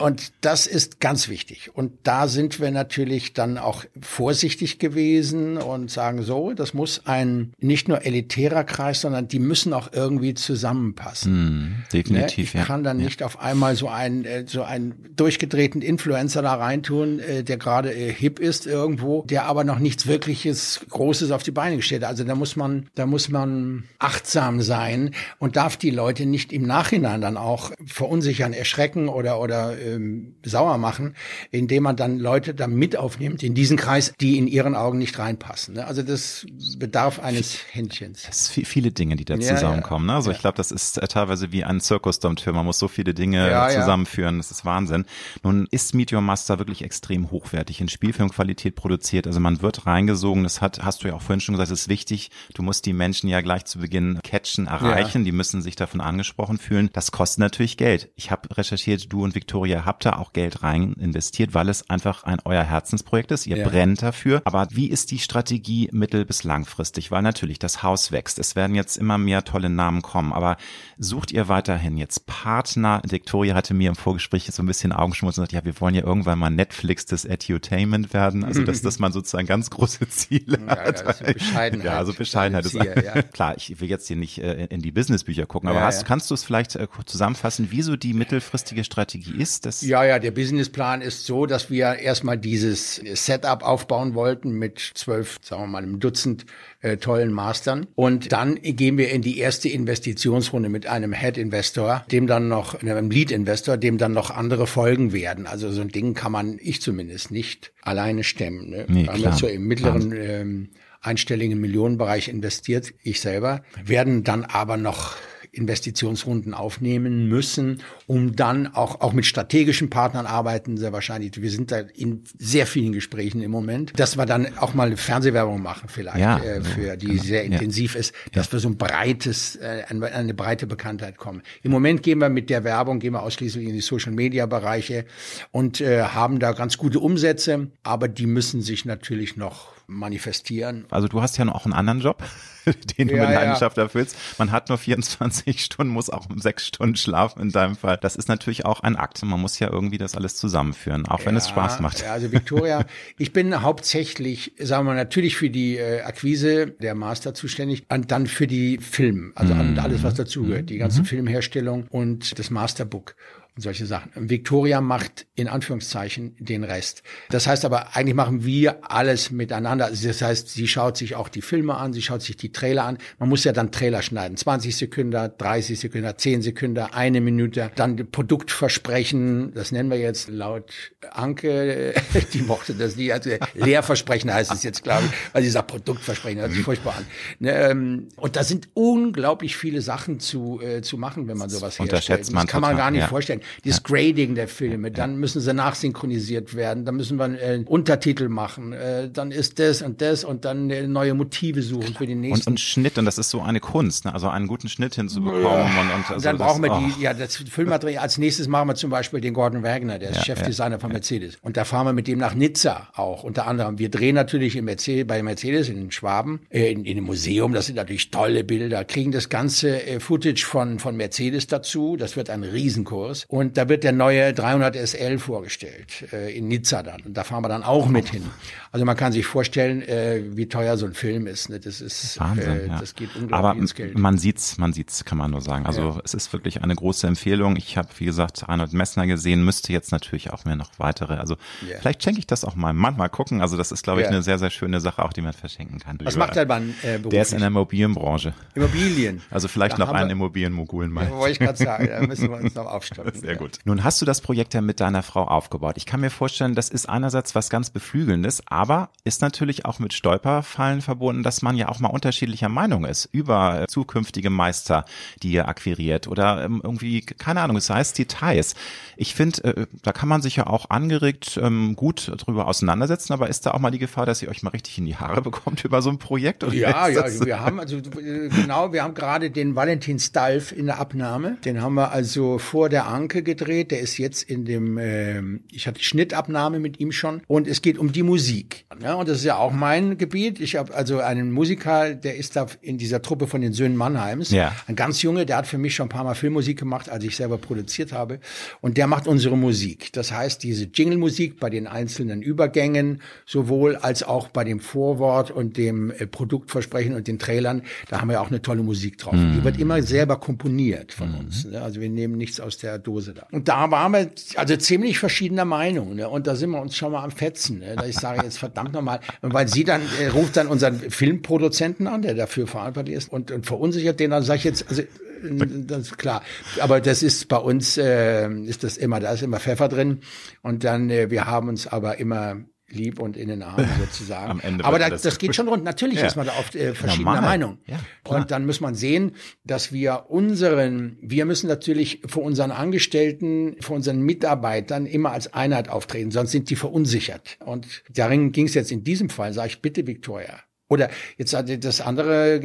Und das ist ganz wichtig. Und da sind wir natürlich dann auch vorsichtig gewesen und sagen so, das muss ein nicht nur elitärer Kreis, sondern die müssen auch irgendwie zusammenpassen. Mm, definitiv. Ne? Ich kann dann ja. nicht auf einmal so einen äh, so einen durchgedrehten Influencer da reintun, äh, der gerade äh, hip ist irgendwo, der aber noch nichts wirkliches Großes auf die Beine gestellt hat. Also da muss man, da muss man achtsam sein und darf die Leute nicht im Nachhinein dann auch verunsichern, erschrecken oder oder ähm, sauer machen, indem man dann Leute da mit aufnimmt in diesen Kreis, die in ihren Augen nicht reinpassen. Ne? Also das bedarf eines Händchens. Es sind viele Dinge, die da ja, zusammenkommen. Ne? Also ja. ich glaube, das ist äh, teilweise wie ein Zirkusdompteur. Man muss so viele Dinge ja, zusammenführen. Das ist Wahnsinn. Nun ist Meet Your Master wirklich extrem hochwertig in Spielfilmqualität produziert. Also man wird reingesogen. Das hat, hast du ja auch vorhin schon gesagt, es ist wichtig. Du musst die Menschen ja gleich zu Beginn catchen, erreichen. Die müssen sich davon angesprochen fühlen. Das kostet natürlich Geld. Ich habe recherchiert, du und Victoria habt da auch Geld rein investiert, weil es einfach ein euer Herzensprojekt ist. Ihr ja. brennt dafür. Aber wie ist die Strategie mittel- bis langfristig? Weil natürlich das Haus wächst. Es werden jetzt immer mehr tolle Namen kommen. Aber sucht ihr weiterhin jetzt Partner? Victoria hatte mir im Vorgespräch so ein bisschen Augenschmutz und gesagt, ja, wir wollen ja irgendwann mal Netflix des Edutainment werden. Also, dass, dass man sozusagen ganz große Ziele ja, hat. Ja, so Bescheidenheit. Ja, also Bescheidenheit ist, ja. klar. Ich will jetzt hier nicht äh, in die Businessbücher gucken, aber hast, kannst du es vielleicht äh, zusammenfassen, wieso die mittelfristige Strategie ist? Das ja, ja, der Businessplan ist so, dass wir erstmal dieses Setup aufbauen wollten mit zwölf, sagen wir mal, einem Dutzend äh, tollen Mastern. Und dann gehen wir in die erste Investitionsrunde mit einem Head-Investor, dem dann noch, einem Lead-Investor, dem dann noch andere folgen werden. Also so ein Ding kann man, ich zumindest, nicht alleine stemmen. Ne? Nee, haben jetzt so im mittleren ähm, einstelligen Millionenbereich investiert, ich selber, werden dann aber noch Investitionsrunden aufnehmen müssen, um dann auch, auch mit strategischen Partnern arbeiten, sehr wahrscheinlich. Wir sind da in sehr vielen Gesprächen im Moment, dass wir dann auch mal Fernsehwerbung machen vielleicht, ja, äh, für die genau. sehr intensiv ja. ist, dass wir so ein breites, äh, eine, eine breite Bekanntheit kommen. Im Moment gehen wir mit der Werbung, gehen wir ausschließlich in die Social Media Bereiche und äh, haben da ganz gute Umsätze, aber die müssen sich natürlich noch manifestieren. Also du hast ja noch auch einen anderen Job, den du ja, mit Leidenschaft ja. erfüllst. Man hat nur 24 Stunden, muss auch um sechs Stunden schlafen in deinem Fall. Das ist natürlich auch ein Akt. Man muss ja irgendwie das alles zusammenführen, auch wenn ja, es Spaß macht. Also Victoria, ich bin hauptsächlich, sagen wir natürlich für die äh, Akquise der Master zuständig und dann für die Film, also mm. alles, was dazugehört, die ganze mm. Filmherstellung und das Masterbook und solche Sachen. Victoria macht in Anführungszeichen den Rest. Das heißt aber, eigentlich machen wir alles miteinander. Also das heißt, sie schaut sich auch die Filme an, sie schaut sich die Trailer an. Man muss ja dann Trailer schneiden. 20 Sekunden, 30 Sekunden, 10 Sekunden, eine Minute. Dann Produktversprechen, das nennen wir jetzt laut Anke, die mochte das nie. Also Lehrversprechen heißt es jetzt, glaube ich, weil sie sagt Produktversprechen, das ist furchtbar an. Ne, ähm, und da sind unglaublich viele Sachen zu, äh, zu machen, wenn man sowas Unterschätzt herstellt. Das kann man gar nicht ja. vorstellen dieses Grading der Filme, dann müssen sie nachsynchronisiert werden, dann müssen wir äh, Untertitel machen, äh, dann ist das und das und dann äh, neue Motive suchen für den nächsten. Und, und Schnitt, und das ist so eine Kunst, ne? also einen guten Schnitt hinzubekommen. Ja. Und, und, also dann brauchen das, wir die, oh. ja, das Filmmaterial. Als nächstes machen wir zum Beispiel den Gordon Wagner, der ist ja, Chefdesigner ja, von Mercedes. Und da fahren wir mit dem nach Nizza auch, unter anderem. Wir drehen natürlich in Mercedes, bei Mercedes in Schwaben, äh, in, in dem Museum, das sind natürlich tolle Bilder, kriegen das ganze äh, Footage von, von Mercedes dazu, das wird ein Riesenkurs. Und da wird der neue 300 SL vorgestellt, äh, in Nizza dann. Und da fahren wir dann auch mit hin. Also man kann sich vorstellen, äh, wie teuer so ein Film ist. Ne? Das ist Wahnsinn, äh, ja. das geht unglaublich Aber ins Geld. man sieht's, man sieht's, kann man nur sagen. Also ja. es ist wirklich eine große Empfehlung. Ich habe, wie gesagt, Arnold Messner gesehen, müsste jetzt natürlich auch mir noch weitere. Also yeah. vielleicht schenke ich das auch meinem Mann mal gucken. Also das ist, glaube ich, eine sehr, sehr schöne Sache, auch die man verschenken kann. Was macht der Mann äh, beruflich? Der ist in der Immobilienbranche. Immobilien. Also vielleicht da noch einen Immobilienmogulen mal. Ja, wollte ich gerade sagen, da müssen wir uns noch aufstocken. Sehr gut. Nun hast du das Projekt ja mit deiner Frau aufgebaut. Ich kann mir vorstellen, das ist einerseits was ganz Beflügelndes, aber ist natürlich auch mit Stolperfallen verbunden, dass man ja auch mal unterschiedlicher Meinung ist über zukünftige Meister, die ihr akquiriert oder ähm, irgendwie, keine Ahnung, es heißt Details. Ich finde, äh, da kann man sich ja auch angeregt ähm, gut drüber auseinandersetzen, aber ist da auch mal die Gefahr, dass ihr euch mal richtig in die Haare bekommt über so ein Projekt? Ja, ja, wir haben also äh, genau, wir haben gerade den Valentin Stalf in der Abnahme. Den haben wir also vor der Anke gedreht. Der ist jetzt in dem, äh, ich hatte Schnittabnahme mit ihm schon und es geht um die Musik. Ja, und das ist ja auch mein Gebiet. Ich habe also einen Musiker, der ist da in dieser Truppe von den Söhnen Mannheims. Ja. Ein ganz junge, der hat für mich schon ein paar Mal Filmmusik gemacht, als ich selber produziert habe. Und der macht unsere Musik. Das heißt, diese Jingle-Musik bei den einzelnen Übergängen sowohl als auch bei dem Vorwort und dem äh, Produktversprechen und den Trailern, da haben wir auch eine tolle Musik drauf. Mhm. Die wird immer selber komponiert von mhm. uns. Ne? Also wir nehmen nichts aus der Dose da. Und da waren wir also ziemlich verschiedener Meinung. Ne? Und da sind wir uns schon mal am Fetzen. Ne? Ich sage jetzt verdammt nochmal, weil sie dann äh, ruft dann unseren Filmproduzenten an, der dafür verantwortlich ist und, und verunsichert den. Dann sage ich jetzt, also das ist klar. Aber das ist bei uns äh, ist das immer, da ist immer Pfeffer drin. Und dann, äh, wir haben uns aber immer lieb und in den Armen sozusagen. Am Ende Aber da, das geht schon rund. Natürlich ja. ist man da oft äh, verschiedener Normal. Meinung. Ja, und dann muss man sehen, dass wir unseren, wir müssen natürlich vor unseren Angestellten, vor unseren Mitarbeitern immer als Einheit auftreten, sonst sind die verunsichert. Und darin ging es jetzt in diesem Fall, sage ich bitte, Victoria, oder jetzt das andere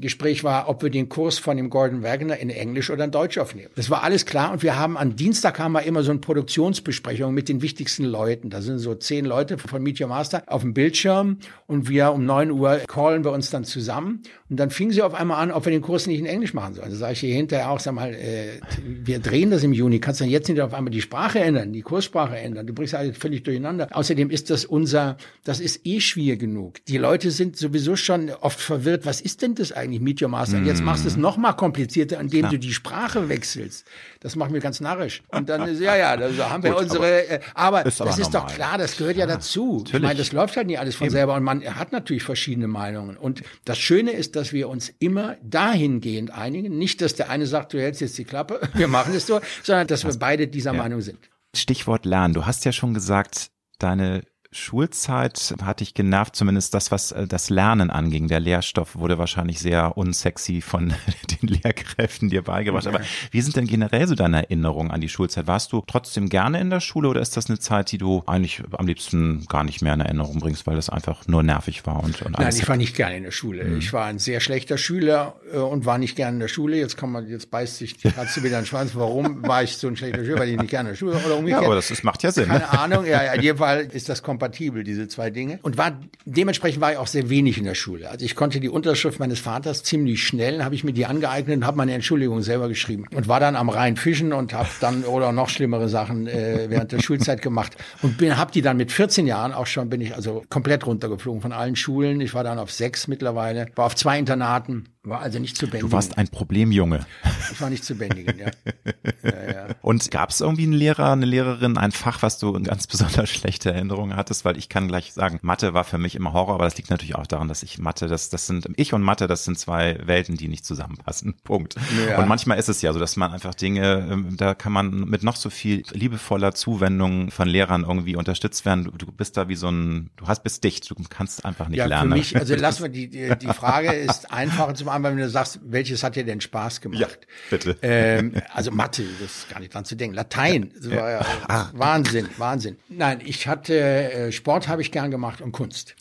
Gespräch war, ob wir den Kurs von dem Gordon Wagner in Englisch oder in Deutsch aufnehmen. Das war alles klar und wir haben am Dienstag haben wir immer so eine Produktionsbesprechung mit den wichtigsten Leuten. Da sind so zehn Leute von Meet Your Master auf dem Bildschirm und wir um neun Uhr callen wir uns dann zusammen und dann fing sie auf einmal an, ob wir den Kurs nicht in Englisch machen sollen. Da sage ich hier hinterher auch, sag mal, äh, wir drehen das im Juni, kannst du dann jetzt nicht auf einmal die Sprache ändern, die Kurssprache ändern. Du bringst alles völlig durcheinander. Außerdem ist das unser, das ist eh schwierig genug. Die Leute sind sowieso schon oft verwirrt. Was ist denn das eigentlich, Meet Your Master? Und jetzt machst du es mhm. noch mal komplizierter, indem ja. du die Sprache wechselst. Das macht mir ganz narrisch. Und dann ist, ja, ja, da haben wir Gut, unsere, aber, äh, aber ist das ist doch klar, das gehört ja, ja dazu. Natürlich. Ich meine, das läuft halt nicht alles von Eben. selber und man hat natürlich verschiedene Meinungen. Und das Schöne ist, dass wir uns immer dahingehend einigen. Nicht, dass der eine sagt, du hältst jetzt die Klappe, wir machen es so, sondern dass wir beide dieser Meinung sind. Stichwort Lernen. Du hast ja schon gesagt, deine Schulzeit hatte ich genervt, zumindest das, was äh, das Lernen anging. Der Lehrstoff wurde wahrscheinlich sehr unsexy von den Lehrkräften dir beigebracht. Aber wie sind denn generell so deine Erinnerungen an die Schulzeit? Warst du trotzdem gerne in der Schule oder ist das eine Zeit, die du eigentlich am liebsten gar nicht mehr in Erinnerung bringst, weil das einfach nur nervig war und, und Nein, ich war nicht gerne in der Schule. Mhm. Ich war ein sehr schlechter Schüler äh, und war nicht gerne in der Schule. Jetzt kann man, jetzt beißt sich die Katze wieder den Schwanz. Warum war ich so ein schlechter Schüler? Weil ich nicht gerne in der Schule war oder umgekehrt. Ja, aber das ist, macht ja Sinn. Keine ne? Ahnung. Ja, in jedem Fall ist das kompatibel, diese zwei Dinge. Und war, dementsprechend war ich auch sehr wenig in der Schule. Also ich konnte die Unterschrift meines Vaters ziemlich schnell, habe ich mir die angeeignet und habe meine Entschuldigung selber geschrieben. Und war dann am Rhein fischen und habe dann, oder noch schlimmere Sachen äh, während der Schulzeit gemacht. Und habe die dann mit 14 Jahren auch schon, bin ich also komplett runtergeflogen von allen Schulen. Ich war dann auf sechs mittlerweile, war auf zwei Internaten. War also nicht zu bändigen. Du warst ein Problemjunge. Ich war nicht zu bändigen, ja. ja, ja. Und gab es irgendwie einen Lehrer, eine Lehrerin, ein Fach, was du in ganz besonders schlechte Erinnerungen hattest? Weil ich kann gleich sagen, Mathe war für mich immer Horror, aber das liegt natürlich auch daran, dass ich Mathe, das, das sind, ich und Mathe, das sind zwei Welten, die nicht zusammenpassen. Punkt. Ja. Und manchmal ist es ja so, dass man einfach Dinge, ähm, da kann man mit noch so viel liebevoller Zuwendung von Lehrern irgendwie unterstützt werden. Du, du bist da wie so ein, du hast bist dicht, du kannst einfach nicht ja, lernen. Für mich, also lass mal die, die, die Frage ist einfacher zum einmal, wenn du sagst, welches hat dir denn Spaß gemacht? Ja, bitte. Ähm, also Mathe, das ist gar nicht dran zu denken. Latein, das war ja ah. Wahnsinn, Wahnsinn. Nein, ich hatte äh, Sport habe ich gern gemacht und Kunst.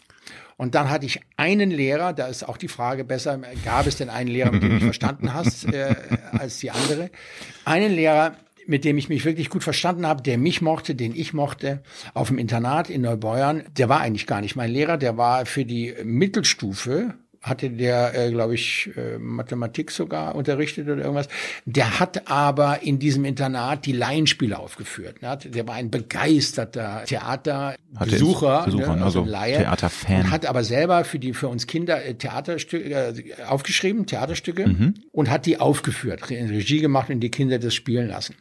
Und dann hatte ich einen Lehrer, da ist auch die Frage besser, gab es denn einen Lehrer, mit dem du verstanden hast, äh, als die andere? Einen Lehrer, mit dem ich mich wirklich gut verstanden habe, der mich mochte, den ich mochte, auf dem Internat in Neubeuern, der war eigentlich gar nicht mein Lehrer, der war für die Mittelstufe hatte der, äh, glaube ich, äh, Mathematik sogar unterrichtet oder irgendwas. Der hat aber in diesem Internat die Laienspiele aufgeführt. Ne? Der war ein begeisterter Theaterbesucher, Besucher, ne? also, also Laie, Theaterfan. Hat aber selber für die für uns Kinder äh, Theaterstücke äh, aufgeschrieben, Theaterstücke mhm. und hat die aufgeführt, Regie gemacht und die Kinder das spielen lassen.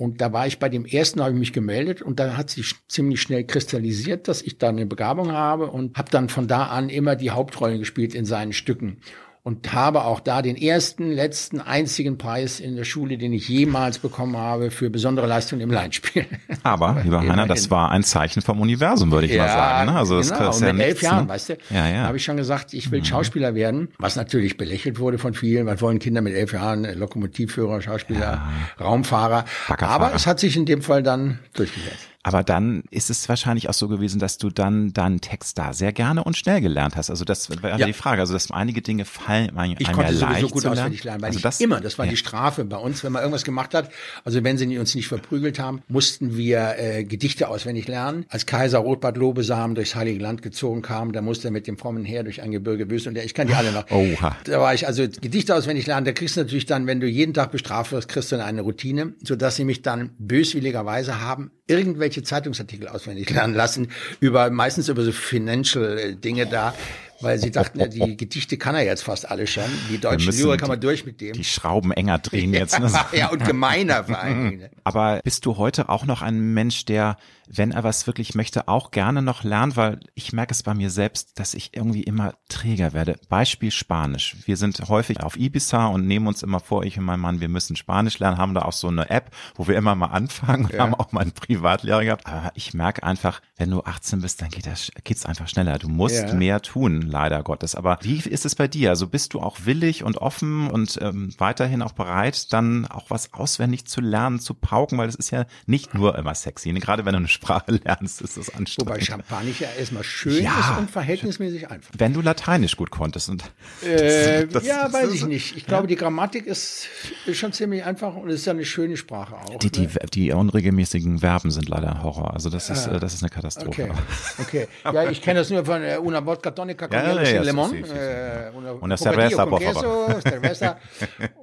Und da war ich bei dem ersten, habe ich mich gemeldet und dann hat sich ziemlich schnell kristallisiert, dass ich da eine Begabung habe und habe dann von da an immer die Hauptrollen gespielt in seinen Stücken und habe auch da den ersten, letzten, einzigen Preis in der Schule, den ich jemals bekommen habe für besondere Leistungen im Leinspiel. Aber, lieber Heiner, das war ein Zeichen vom Universum, würde ich ja, mal sagen. Ne? Also das genau. Und mit ja elf Jahren, ne? weißt du, ja, ja. habe ich schon gesagt, ich will mhm. Schauspieler werden, was natürlich belächelt wurde von vielen. Was wollen Kinder mit elf Jahren? Lokomotivführer, Schauspieler, ja. Raumfahrer. Aber es hat sich in dem Fall dann durchgesetzt. Aber dann ist es wahrscheinlich auch so gewesen, dass du dann deinen Text da sehr gerne und schnell gelernt hast. Also das war ja. die Frage. Also dass einige Dinge fallen einem Ich konnte sowieso gut auswendig lernen, weil also ich das, immer, das war ja. die Strafe bei uns, wenn man irgendwas gemacht hat. Also wenn sie uns nicht verprügelt haben, mussten wir äh, Gedichte auswendig lernen. Als Kaiser Rotbart Lobesamen durchs Heilige Land gezogen kam, da musste er mit dem frommen Heer durch ein Gebirge büßen. Und der, ich kann die alle noch. Oha. Da war ich also Gedichte auswendig lernen. Da kriegst du natürlich dann, wenn du jeden Tag bestraft wirst, kriegst du eine Routine, sodass sie mich dann böswilligerweise haben irgendwelche Zeitungsartikel auswendig lernen lassen, über meistens über so Financial äh, Dinge da, weil sie dachten, ja, die Gedichte kann er jetzt fast alle schon. Die deutsche Lyrik kann man durch mit dem. Die Schrauben enger drehen jetzt. Ne? ja, und gemeiner vor allen Dingen. Aber bist du heute auch noch ein Mensch, der wenn er was wirklich möchte, auch gerne noch lernt, weil ich merke es bei mir selbst, dass ich irgendwie immer träger werde. Beispiel Spanisch. Wir sind häufig auf Ibiza und nehmen uns immer vor, ich und mein Mann, wir müssen Spanisch lernen, haben da auch so eine App, wo wir immer mal anfangen und ja. haben auch mal einen Privatlehrer gehabt. Aber ich merke einfach, wenn du 18 bist, dann geht das, geht's einfach schneller. Du musst ja. mehr tun, leider Gottes. Aber wie ist es bei dir? Also bist du auch willig und offen und ähm, weiterhin auch bereit, dann auch was auswendig zu lernen, zu pauken, weil es ist ja nicht nur immer sexy. Gerade wenn du eine Sprache lernst, ist das anstrengend. Wobei Champanisch ja erstmal schön ja, ist und verhältnismäßig einfach. Wenn du Lateinisch gut konntest. Und äh, das, ja, das, weiß das, ich nicht. Ich glaube, die Grammatik ist, ist schon ziemlich einfach und es ist ja eine schöne Sprache auch. Die, ne? die, unregelmäßigen Verben sind leider ein Horror. Also das ist, ah, das ist eine Katastrophe. Okay, okay. Ja, ich kenne das nur von äh, una vodka tonica ja, ja, ja, Lemon. Sí, sí. Äh, una, una cerveza, por favor. cerveza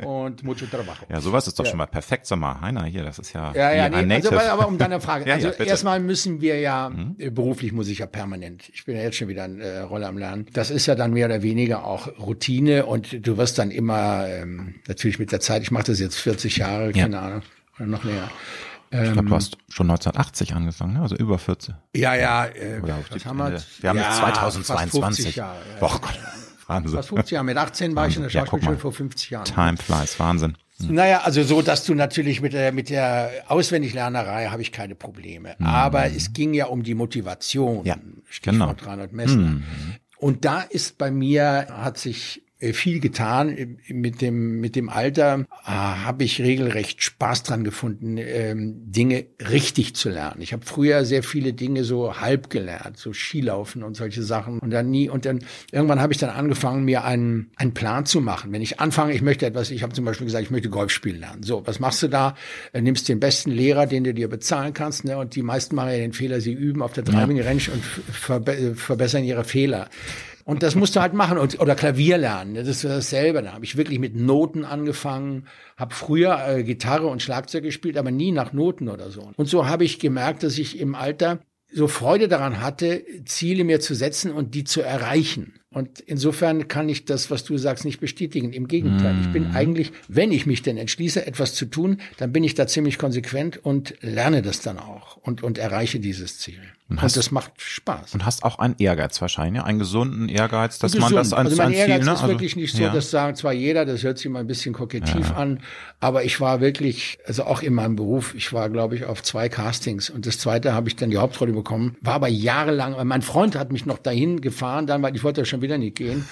und mucho trabajo. Ja, sowas ist doch schon mal perfekt. Sag mal, Heiner, hier, das ist ja, ja, ja nee, also, aber um deine Frage. also erstmal müssen wir ja, mhm. Äh, beruflich muss ich ja permanent, ich bin ja jetzt schon wieder eine äh, Rolle am Lernen. Das ist ja dann mehr oder weniger auch Routine und du wirst dann immer, ähm, natürlich mit der Zeit, ich mache das jetzt 40 Jahre, ja. keine Ahnung, oder noch länger. Ich glaube, du hast schon 1980 angefangen, ne? also über 14. Ja, ja. Äh, Oder was haben wir? Wir haben ja, jetzt 2022. Jahre, ja, oh Gott, Wahnsinn. Fast 50 Jahre. Mit 18 war Wahnsinn. ich in der Schauspielschule ja, vor 50 Jahren. Time flies, Wahnsinn. Naja, also so, dass du natürlich mit der, mit der Auswendiglernerei habe ich keine Probleme. Mhm. Aber es ging ja um die Motivation. Ja, genau. 300 Messner. Mhm. Und da ist bei mir, hat sich viel getan. Mit dem, mit dem Alter äh, habe ich regelrecht Spaß dran gefunden, ähm, Dinge richtig zu lernen. Ich habe früher sehr viele Dinge so halb gelernt, so Skilaufen und solche Sachen. Und dann nie, und dann irgendwann habe ich dann angefangen, mir einen, einen Plan zu machen. Wenn ich anfange, ich möchte etwas, ich habe zum Beispiel gesagt, ich möchte Golf spielen lernen. So, was machst du da? Du nimmst den besten Lehrer, den du dir bezahlen kannst, ne? Und die meisten machen ja den Fehler, sie üben auf der Driving Range und verbe verbessern ihre Fehler. Und das musst du halt machen. Und, oder Klavier lernen. Das ist dasselbe. Da habe ich wirklich mit Noten angefangen, habe früher äh, Gitarre und Schlagzeug gespielt, aber nie nach Noten oder so. Und so habe ich gemerkt, dass ich im Alter so Freude daran hatte, Ziele mir zu setzen und die zu erreichen. Und insofern kann ich das, was du sagst, nicht bestätigen. Im Gegenteil, ich bin mhm. eigentlich, wenn ich mich denn entschließe, etwas zu tun, dann bin ich da ziemlich konsequent und lerne das dann auch und, und erreiche dieses Ziel. Und, und das macht Spaß. Und hast auch einen Ehrgeiz wahrscheinlich, einen gesunden Ehrgeiz, dass Gesund. man das als also mein Ehrgeiz Ziel, ne? ist also, wirklich nicht so, ja. das sagen zwar jeder, das hört sich mal ein bisschen kokettiv ja. an, aber ich war wirklich, also auch in meinem Beruf, ich war, glaube ich, auf zwei Castings und das zweite habe ich dann die Hauptrolle bekommen, war aber jahrelang, mein Freund hat mich noch dahin gefahren, dann, weil ich wollte schon wieder nicht gehen.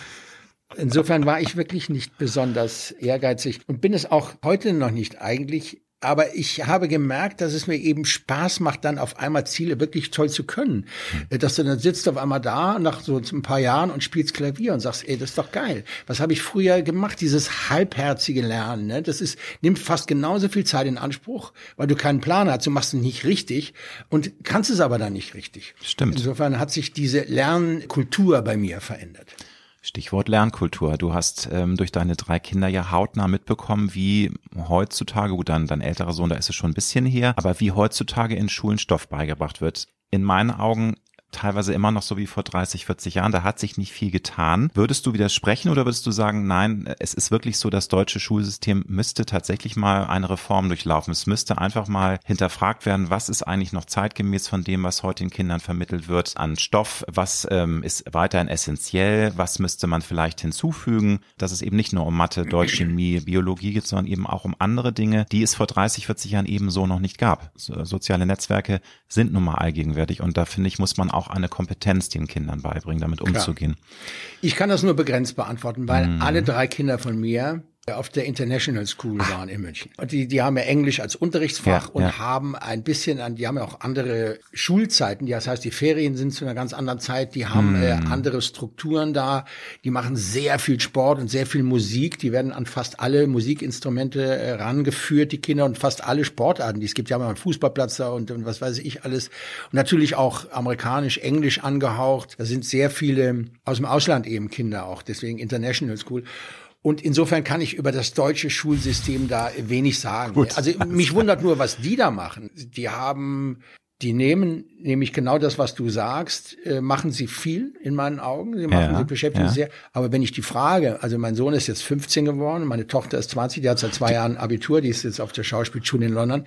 Insofern war ich wirklich nicht besonders ehrgeizig und bin es auch heute noch nicht eigentlich aber ich habe gemerkt, dass es mir eben Spaß macht, dann auf einmal Ziele wirklich toll zu können. Mhm. Dass du dann sitzt auf einmal da nach so ein paar Jahren und spielst Klavier und sagst, ey, das ist doch geil. Was habe ich früher gemacht? Dieses halbherzige Lernen, ne? das ist nimmt fast genauso viel Zeit in Anspruch, weil du keinen Plan hast. Du machst es nicht richtig und kannst es aber dann nicht richtig. Stimmt. Insofern hat sich diese Lernkultur bei mir verändert. Stichwort Lernkultur. Du hast ähm, durch deine drei Kinder ja hautnah mitbekommen, wie heutzutage, gut, dann dein älterer Sohn, da ist es schon ein bisschen her, aber wie heutzutage in Schulen Stoff beigebracht wird. In meinen Augen teilweise immer noch so wie vor 30, 40 Jahren. Da hat sich nicht viel getan. Würdest du widersprechen oder würdest du sagen, nein, es ist wirklich so, das deutsche Schulsystem müsste tatsächlich mal eine Reform durchlaufen. Es müsste einfach mal hinterfragt werden, was ist eigentlich noch zeitgemäß von dem, was heute den Kindern vermittelt wird an Stoff, was ähm, ist weiterhin essentiell, was müsste man vielleicht hinzufügen, dass es eben nicht nur um Mathe, Deutsch, Chemie, Biologie geht, sondern eben auch um andere Dinge, die es vor 30, 40 Jahren eben so noch nicht gab. Soziale Netzwerke sind nun mal allgegenwärtig und da finde ich, muss man auch eine Kompetenz den Kindern beibringen, damit umzugehen. Ich kann das nur begrenzt beantworten, weil mhm. alle drei Kinder von mir auf der International School waren in München. Und die, die haben ja Englisch als Unterrichtsfach ja, und ja. haben ein bisschen an, die haben ja auch andere Schulzeiten. Das heißt, die Ferien sind zu einer ganz anderen Zeit. Die haben mm. äh, andere Strukturen da. Die machen sehr viel Sport und sehr viel Musik. Die werden an fast alle Musikinstrumente äh, rangeführt, die Kinder und fast alle Sportarten. Die es gibt ja mal einen Fußballplatz da und, und was weiß ich alles. Und natürlich auch amerikanisch, englisch angehaucht. Da sind sehr viele aus dem Ausland eben Kinder auch. Deswegen International School. Und insofern kann ich über das deutsche Schulsystem da wenig sagen. Gut, also mich wundert nur, was die da machen. Die haben, die nehmen nämlich genau das, was du sagst, äh, machen sie viel in meinen Augen. Sie machen, ja, sie beschäftigen ja. sehr. Aber wenn ich die frage, also mein Sohn ist jetzt 15 geworden, meine Tochter ist 20, die hat seit zwei Jahren Abitur, die ist jetzt auf der Schauspielschule in London.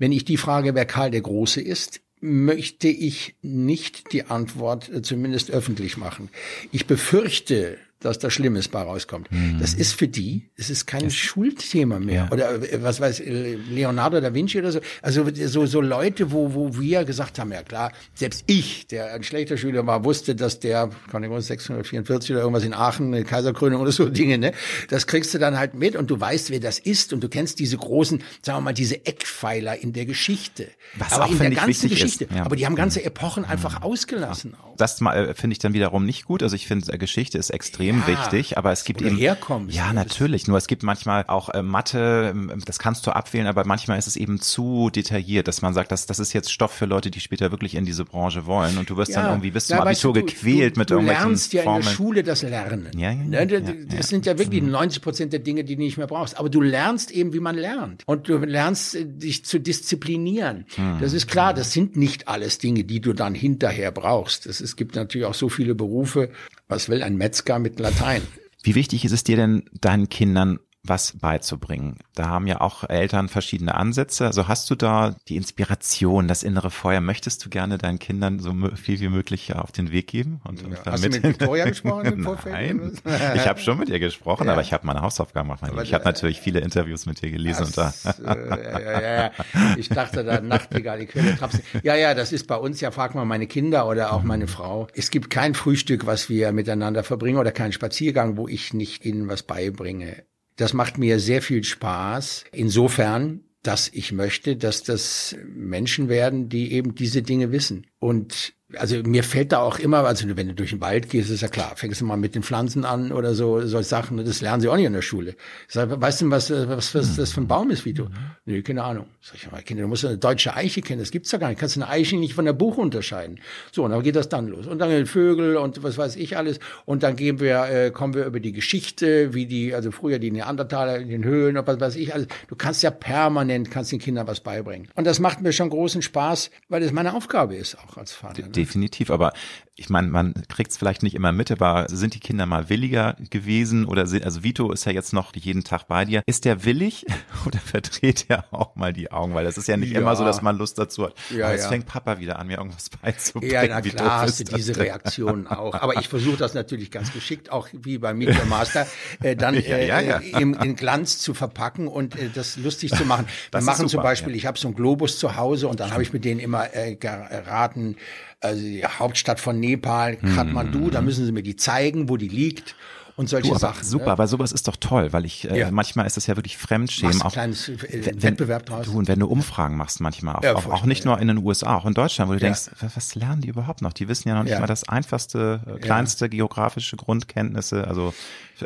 Wenn ich die frage, wer Karl der Große ist, möchte ich nicht die Antwort äh, zumindest öffentlich machen. Ich befürchte, dass da Schlimmes bei rauskommt. Mhm. Das ist für die, es ist kein das, Schulthema mehr. Ja. Oder äh, was weiß Leonardo da Vinci oder so. Also so, so Leute, wo, wo wir gesagt haben, ja klar, selbst ich, der ein schlechter Schüler war, wusste, dass der, kann ich mal 644 oder irgendwas in Aachen, eine Kaiserkrönung oder so Dinge, ne? Das kriegst du dann halt mit und du weißt, wer das ist und du kennst diese großen, sagen wir mal, diese Eckpfeiler in der Geschichte. Was Aber auch, in der ganzen Geschichte. Ja. Aber die haben ganze Epochen einfach ausgelassen. Auch. Das äh, finde ich dann wiederum nicht gut. Also ich finde, äh, Geschichte ist extrem extrem wichtig, aber es gibt eben herkommst. Ja, natürlich. Nur es gibt manchmal auch äh, Mathe, ähm, das kannst du abwählen, aber manchmal ist es eben zu detailliert, dass man sagt, dass das ist jetzt Stoff für Leute, die später wirklich in diese Branche wollen und du wirst ja, dann irgendwie bis zum Abitur du, gequält du, mit du irgendwelchen Du lernst ja in der Schule das Lernen. Ja, ja, ne, ja, das ja, sind ja wirklich 90 mhm. Prozent der Dinge, die du nicht mehr brauchst. Aber du lernst eben, wie man lernt und du lernst äh, dich zu disziplinieren. Hm. Das ist klar. Das sind nicht alles Dinge, die du dann hinterher brauchst. Es gibt natürlich auch so viele Berufe. Was will ein Metzger mit Latein? Wie wichtig ist es dir denn, deinen Kindern was beizubringen. Da haben ja auch Eltern verschiedene Ansätze. Also hast du da die Inspiration, das innere Feuer? Möchtest du gerne deinen Kindern so viel wie möglich auf den Weg geben? Und, und ja. Hast du mit Victoria gesprochen? Nein, ich habe schon mit ihr gesprochen, ja. aber ich habe meine Hausaufgaben gemacht. ich habe natürlich viele Interviews mit ihr gelesen. Das, und da. Äh, ja, ja, ja, ja. Ich dachte da Nachtigall, die Quelle Trapsen. Ja, ja, das ist bei uns ja, frag mal meine Kinder oder auch meine Frau. Es gibt kein Frühstück, was wir miteinander verbringen oder keinen Spaziergang, wo ich nicht ihnen was beibringe. Das macht mir sehr viel Spaß. Insofern, dass ich möchte, dass das Menschen werden, die eben diese Dinge wissen. Und also mir fällt da auch immer, also wenn du durch den Wald gehst, ist ja klar, fängst du mal mit den Pflanzen an oder so, solche Sachen, das lernen sie auch nicht in der Schule. Ich sag, weißt du, was, was, was das für ein Baum ist, Vito? Mhm. Nee, keine Ahnung. Sag ich mal, Kinder, du musst eine deutsche Eiche kennen, das gibt's ja gar nicht. Kannst du eine Eiche nicht von der Buche unterscheiden. So, und dann geht das dann los. Und dann Vögel und was weiß ich alles. Und dann gehen wir, äh, kommen wir über die Geschichte, wie die, also früher die Neandertaler in den Höhlen und was weiß ich alles. Du kannst ja permanent, kannst den Kindern was beibringen. Und das macht mir schon großen Spaß, weil das meine Aufgabe ist, auch als Vater. Ne? definitiv. Aber ich meine, man kriegt es vielleicht nicht immer mit, aber sind die Kinder mal williger gewesen oder sind, also Vito ist ja jetzt noch jeden Tag bei dir. Ist der willig oder verdreht er auch mal die Augen? Weil das ist ja nicht ja. immer so, dass man Lust dazu hat. Ja, aber jetzt ja. fängt Papa wieder an, mir irgendwas beizubringen. Ja, na klar hast du diese Reaktion auch. Aber ich versuche das natürlich ganz geschickt, auch wie beim Media Master, äh, dann äh, Im, in Glanz zu verpacken und äh, das lustig zu machen. Wir machen super, zum Beispiel, ich habe so einen Globus zu Hause und dann habe ich mit denen immer äh, geraten, also die Hauptstadt von Nepal, Kathmandu, mhm. da müssen sie mir die zeigen, wo die liegt und solche du, Sachen. Super, ne? aber sowas ist doch toll, weil ich äh, ja. manchmal ist das ja wirklich Fremdschämen. Machst auch ein kleines äh, wenn, Wettbewerb draus. Du, und wenn du Umfragen machst manchmal, auch, ja, auch, auch nicht nur in den USA, auch in Deutschland, wo du ja. denkst, was, lernen die überhaupt noch? Die wissen ja noch nicht mal das einfachste, äh, kleinste geografische Grundkenntnisse, also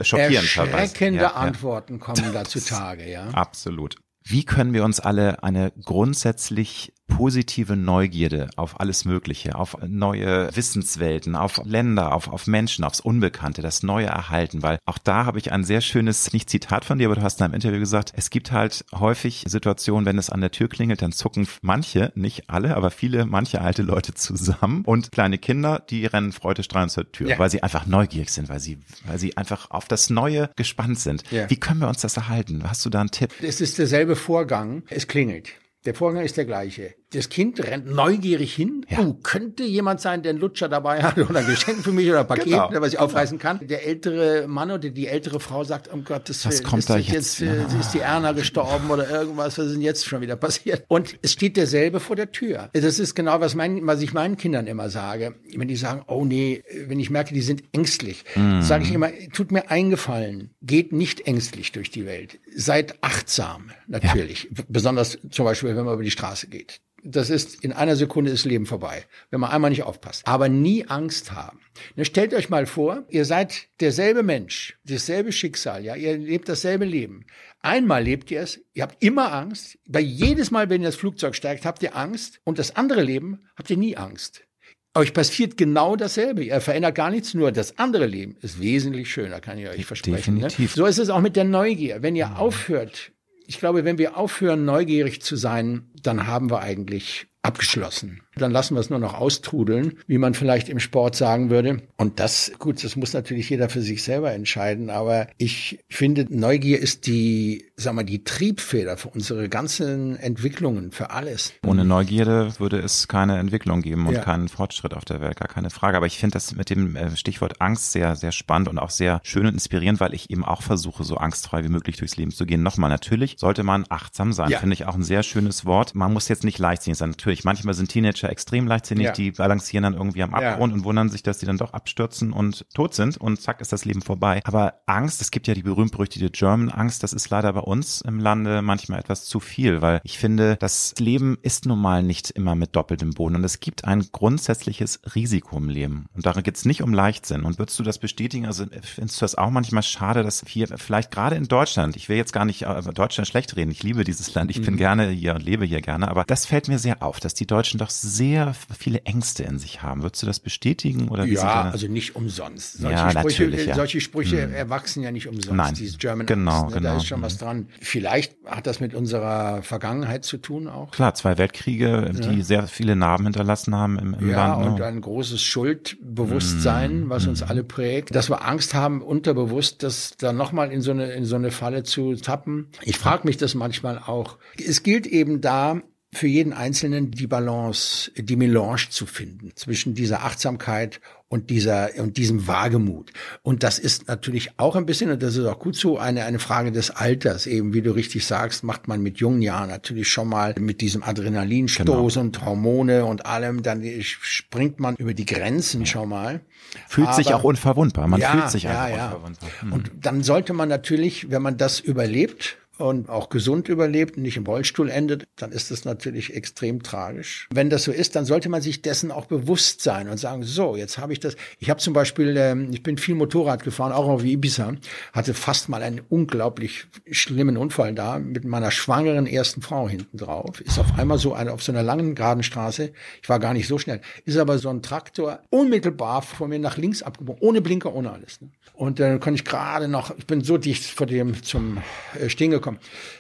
schockierend. Erschreckende Antworten kommen da zutage, ja. Absolut. Wie können wir uns alle eine grundsätzlich positive Neugierde auf alles Mögliche, auf neue Wissenswelten, auf Länder, auf, auf Menschen, aufs Unbekannte, das Neue erhalten, weil auch da habe ich ein sehr schönes, nicht Zitat von dir, aber du hast in einem Interview gesagt, es gibt halt häufig Situationen, wenn es an der Tür klingelt, dann zucken manche, nicht alle, aber viele, manche alte Leute zusammen und kleine Kinder, die rennen freudestrahlend zur Tür, ja. weil sie einfach neugierig sind, weil sie, weil sie einfach auf das Neue gespannt sind. Ja. Wie können wir uns das erhalten? Hast du da einen Tipp? Es ist derselbe Vorgang. Es klingelt. Der Vorgang ist der gleiche das Kind rennt neugierig hin. Ja. Oh, könnte jemand sein, der einen Lutscher dabei hat oder ein Geschenk für mich oder ein Paket, genau. was ich genau. aufreißen kann. Der ältere Mann oder die ältere Frau sagt, um Gottes Willen, kommt ist da jetzt, jetzt ja. ist die Erna gestorben oder irgendwas, was ist denn jetzt schon wieder passiert? Und es steht derselbe vor der Tür. Das ist genau, was, mein, was ich meinen Kindern immer sage. Wenn die sagen, oh nee, wenn ich merke, die sind ängstlich, mhm. sage ich immer, tut mir eingefallen, geht nicht ängstlich durch die Welt. Seid achtsam, natürlich. Ja. Besonders zum Beispiel, wenn man über die Straße geht das ist, in einer Sekunde ist Leben vorbei, wenn man einmal nicht aufpasst. Aber nie Angst haben. Ne, stellt euch mal vor, ihr seid derselbe Mensch, dasselbe Schicksal, ja, ihr lebt dasselbe Leben. Einmal lebt ihr es, ihr habt immer Angst. Bei jedes Mal, wenn ihr das Flugzeug steigt, habt ihr Angst. Und das andere Leben habt ihr nie Angst. Euch passiert genau dasselbe. Ihr verändert gar nichts, nur das andere Leben ist wesentlich schöner, kann ich euch versprechen. Ne? Definitiv. Ne? So ist es auch mit der Neugier. Wenn ihr aufhört, ich glaube, wenn wir aufhören, neugierig zu sein, dann haben wir eigentlich abgeschlossen. Dann lassen wir es nur noch austrudeln, wie man vielleicht im Sport sagen würde. Und das, gut, das muss natürlich jeder für sich selber entscheiden. Aber ich finde, Neugier ist die, sag mal, die Triebfeder für unsere ganzen Entwicklungen, für alles. Ohne Neugierde würde es keine Entwicklung geben und ja. keinen Fortschritt auf der Welt, gar keine Frage. Aber ich finde das mit dem äh, Stichwort Angst sehr, sehr spannend und auch sehr schön und inspirierend, weil ich eben auch versuche, so angstfrei wie möglich durchs Leben zu gehen. Nochmal, natürlich sollte man achtsam sein. Ja. Finde ich auch ein sehr schönes Wort. Man muss jetzt nicht leichtsinnig sein. Natürlich, manchmal sind Teenager extrem leichtsinnig, ja. die balancieren dann irgendwie am Abgrund ja. und wundern sich, dass die dann doch abstürzen und tot sind und zack ist das Leben vorbei. Aber Angst, es gibt ja die berühmt-berüchtigte German-Angst, das ist leider bei uns im Lande manchmal etwas zu viel, weil ich finde, das Leben ist nun mal nicht immer mit doppeltem Boden und es gibt ein grundsätzliches Risiko im Leben. Und darin geht es nicht um Leichtsinn. Und würdest du das bestätigen? Also findest du das auch manchmal schade, dass hier vielleicht gerade in Deutschland, ich will jetzt gar nicht äh, Deutschland schlecht reden, ich liebe dieses Land, ich bin mhm. gerne hier und lebe hier gerne, aber das fällt mir sehr auf dass die Deutschen doch sehr viele Ängste in sich haben. Würdest du das bestätigen? Oder wie ja, also nicht umsonst. Solche ja, Sprüche, natürlich, ja. solche Sprüche hm. erwachsen ja nicht umsonst. Nein. Dieses German genau, Angst, ne? genau. Da ist schon was hm. dran. Vielleicht hat das mit unserer Vergangenheit zu tun auch. Klar, zwei Weltkriege, die ja. sehr viele Narben hinterlassen haben im, im ja, Land. Ja, und ne? ein großes Schuldbewusstsein, hm. was uns hm. alle prägt. Dass wir Angst haben, unterbewusst, dass da nochmal in so eine, in so eine Falle zu tappen. Ich frage mich das manchmal auch. Es gilt eben da, für jeden Einzelnen die Balance, die Melange zu finden zwischen dieser Achtsamkeit und dieser und diesem Wagemut. Und das ist natürlich auch ein bisschen, und das ist auch gut so, eine, eine Frage des Alters. Eben, wie du richtig sagst, macht man mit jungen Jahren natürlich schon mal mit diesem Adrenalinstoß genau. und Hormone und allem, dann springt man über die Grenzen schon mal. Fühlt Aber, sich auch unverwundbar. Man ja, fühlt sich ja, einfach ja. unverwundbar. Hm. Und dann sollte man natürlich, wenn man das überlebt, und auch gesund überlebt und nicht im Rollstuhl endet, dann ist das natürlich extrem tragisch. Wenn das so ist, dann sollte man sich dessen auch bewusst sein und sagen, so, jetzt habe ich das. Ich habe zum Beispiel, ähm, ich bin viel Motorrad gefahren, auch auf Ibiza, hatte fast mal einen unglaublich schlimmen Unfall da mit meiner schwangeren ersten Frau hinten drauf. Ist auf einmal so eine, auf so einer langen geraden Straße, ich war gar nicht so schnell, ist aber so ein Traktor unmittelbar vor mir nach links abgebogen, ohne Blinker, ohne alles. Ne? Und dann konnte ich gerade noch, ich bin so dicht vor dem zum äh, Stehen gekommen.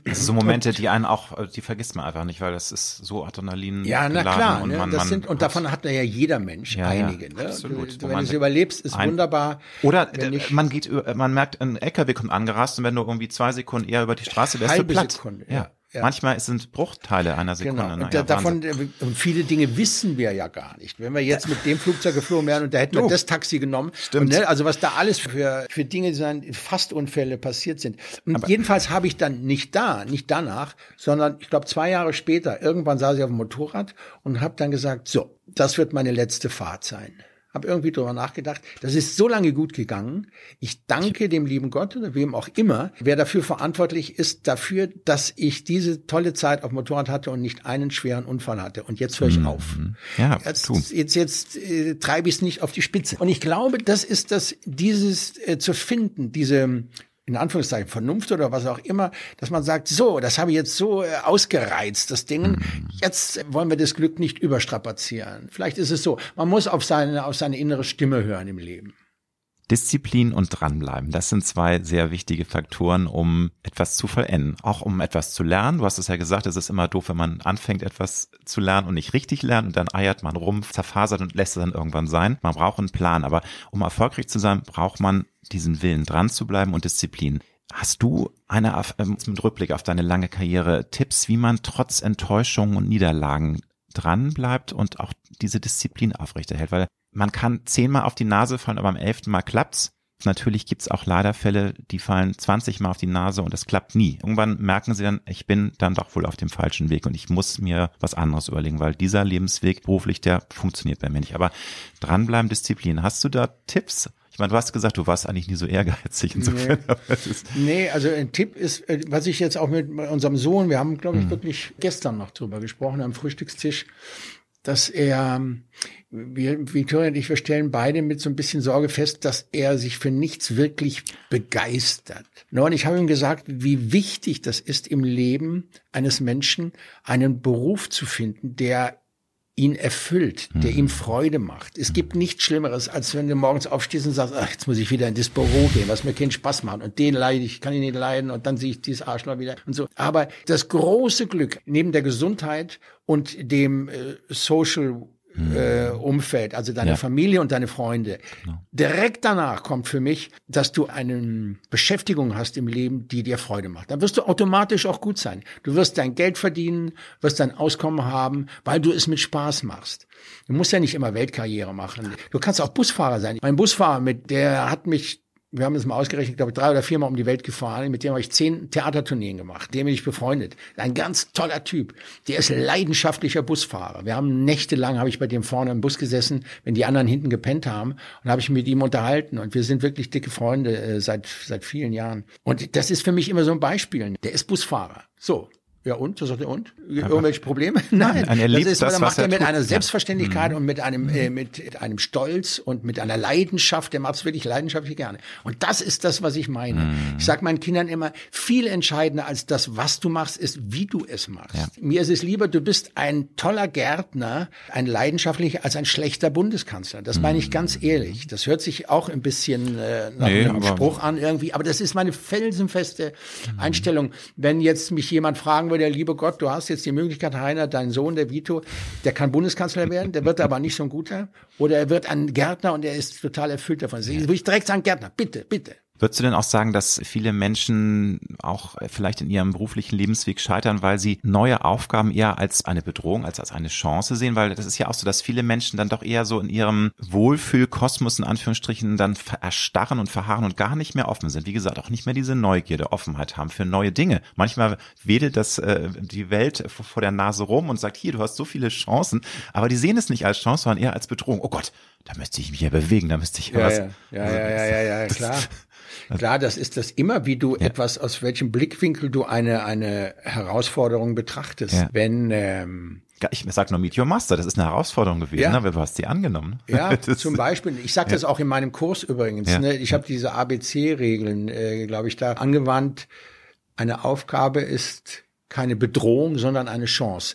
Das sind so Momente, die einen auch, äh, die vergisst man einfach nicht, weil das ist so Adrenalin. Ja, na klar. Und, ne? man, das man sind, und davon hat ja jeder Mensch ja, einige. Ja, ne? absolut. Du, wenn du es überlebst, ist ein, wunderbar. Oder man geht, man merkt, ein LKW kommt angerast und wenn du irgendwie zwei Sekunden eher über die Straße wärst, du platt. Sekunde, ja. ja. Ja. Manchmal sind Bruchteile einer Sekunde. Genau. Und ja, davon, und viele Dinge wissen wir ja gar nicht. Wenn wir jetzt mit dem Flugzeug geflogen wären und da hätten wir das Taxi genommen. Stimmt. Und, ne, also was da alles für, für Dinge sind, fast Unfälle passiert sind. Und Aber jedenfalls habe ich dann nicht da, nicht danach, sondern ich glaube zwei Jahre später, irgendwann saß ich auf dem Motorrad und habe dann gesagt, so, das wird meine letzte Fahrt sein habe irgendwie drüber nachgedacht. Das ist so lange gut gegangen. Ich danke dem lieben Gott oder wem auch immer, wer dafür verantwortlich ist, dafür, dass ich diese tolle Zeit auf Motorrad hatte und nicht einen schweren Unfall hatte. Und jetzt höre ich mhm. auf. Ja, jetzt, tu. jetzt, jetzt äh, treibe ich es nicht auf die Spitze. Und ich glaube, das ist das, dieses äh, zu finden, diese in Anführungszeichen Vernunft oder was auch immer, dass man sagt, so, das habe ich jetzt so äh, ausgereizt, das Ding, mhm. jetzt wollen wir das Glück nicht überstrapazieren. Vielleicht ist es so, man muss auf seine, auf seine innere Stimme hören im Leben. Disziplin und dranbleiben, das sind zwei sehr wichtige Faktoren, um etwas zu vollenden, auch um etwas zu lernen. Du hast es ja gesagt, es ist immer doof, wenn man anfängt, etwas zu lernen und nicht richtig lernt und dann eiert man rum, zerfasert und lässt es dann irgendwann sein. Man braucht einen Plan, aber um erfolgreich zu sein, braucht man diesen Willen, dran zu bleiben und Disziplin. Hast du eine, ähm, mit Rückblick auf deine lange Karriere Tipps, wie man trotz Enttäuschungen und Niederlagen dran bleibt und auch diese Disziplin aufrechterhält? Weil man kann zehnmal auf die Nase fallen, aber am elften Mal klappt's. Natürlich gibt's auch leider Fälle, die fallen 20 Mal auf die Nase und es klappt nie. Irgendwann merken sie dann, ich bin dann doch wohl auf dem falschen Weg und ich muss mir was anderes überlegen, weil dieser Lebensweg beruflich, der funktioniert bei mir nicht. Aber dranbleiben, Disziplin. Hast du da Tipps? Ich meine, du hast gesagt, du warst eigentlich nie so ehrgeizig. Insofern, nee. nee, also ein Tipp ist, äh, was ich jetzt auch mit unserem Sohn, wir haben, glaube ich, hm. wirklich gestern noch drüber gesprochen am Frühstückstisch, dass er, wir, Victoria und ich, wir stellen beide mit so ein bisschen Sorge fest, dass er sich für nichts wirklich begeistert. Und ich habe ihm gesagt, wie wichtig das ist im Leben eines Menschen, einen Beruf zu finden, der ihn erfüllt, der mhm. ihm Freude macht. Es gibt nichts Schlimmeres, als wenn du morgens aufstehst und sagst, ach, jetzt muss ich wieder in das Büro gehen, was mir keinen Spaß macht. Und den leide ich, kann ich nicht leiden und dann sehe ich dieses Arschloch wieder und so. Aber das große Glück neben der Gesundheit und dem äh, Social äh, Umfeld, also deine ja. Familie und deine Freunde. Genau. Direkt danach kommt für mich, dass du eine Beschäftigung hast im Leben, die dir Freude macht. Dann wirst du automatisch auch gut sein. Du wirst dein Geld verdienen, wirst dein Auskommen haben, weil du es mit Spaß machst. Du musst ja nicht immer Weltkarriere machen. Du kannst auch Busfahrer sein. Mein Busfahrer, mit der hat mich wir haben es mal ausgerechnet, glaube ich, drei oder viermal um die Welt gefahren. Mit dem habe ich zehn Theatertourneen gemacht. Dem bin ich befreundet. Ein ganz toller Typ. Der ist leidenschaftlicher Busfahrer. Wir haben nächtelang, habe ich bei dem vorne im Bus gesessen, wenn die anderen hinten gepennt haben. Und habe ich mit ihm unterhalten. Und wir sind wirklich dicke Freunde äh, seit, seit vielen Jahren. Und das ist für mich immer so ein Beispiel. Der ist Busfahrer. So. Ja und? So sagt er und? Irgendwelche Probleme? Nein, Nein er das ist, das, das macht er mit tut. einer Ja. Selbstverständlichkeit Mhm. und mit einem äh, mit einem Stolz und mit einer Leidenschaft. Der macht es wirklich leidenschaftlich gerne. Und das ist das, was ich meine. Mhm. Ich sage meinen Kindern immer: Viel entscheidender als das, was du machst, ist, wie du es machst. Ja. Mir ist es lieber, du bist ein toller Gärtner, ein leidenschaftlicher als ein schlechter Bundeskanzler. Das meine ich ganz ehrlich. Das hört sich auch ein bisschen äh, nach Mhm. Nee, einem Spruch an irgendwie, aber das ist meine felsenfeste Mhm. Einstellung. Wenn jetzt mich jemand fragen würde, liebe Gott, du hast jetzt die Möglichkeit, Heiner, dein Sohn, der Vito, der kann Bundeskanzler werden, der wird aber nicht so ein guter, oder er wird ein Gärtner und er ist total erfüllt davon. Ja. Würde ich direkt sagen, Gärtner, bitte, bitte. Würdest du denn auch sagen, dass viele Menschen auch vielleicht in ihrem beruflichen Lebensweg scheitern, weil sie neue Aufgaben eher als eine Bedrohung, als als eine Chance sehen? Weil das ist ja auch so, dass viele Menschen dann doch eher so in ihrem Wohlfühlkosmos in Anführungsstrichen dann erstarren und verharren und gar nicht mehr offen sind. Wie gesagt, auch nicht mehr diese Neugierde, Offenheit haben für neue Dinge. Manchmal wedelt das äh, die Welt vor der Nase rum und sagt, hier, du hast so viele Chancen, aber die sehen es nicht als Chance, sondern eher als Bedrohung. Oh Gott, da müsste ich mich ja bewegen, da müsste ich Ja, was. ja, ja, ja, ja, ja, ja, klar. Klar, das ist das immer, wie du etwas, aus welchem Blickwinkel du eine, eine Herausforderung betrachtest. Ja. Wenn, ähm, Ich sag nur Meet Your Master, das ist eine Herausforderung gewesen, Ja. ne? aber du hast sie angenommen. Ja, zum Beispiel. Ich sage das auch in meinem Kurs übrigens. Ja. Ne? Ich habe diese ABC-Regeln, äh, glaube ich, da angewandt. Eine Aufgabe ist keine Bedrohung, sondern eine Chance.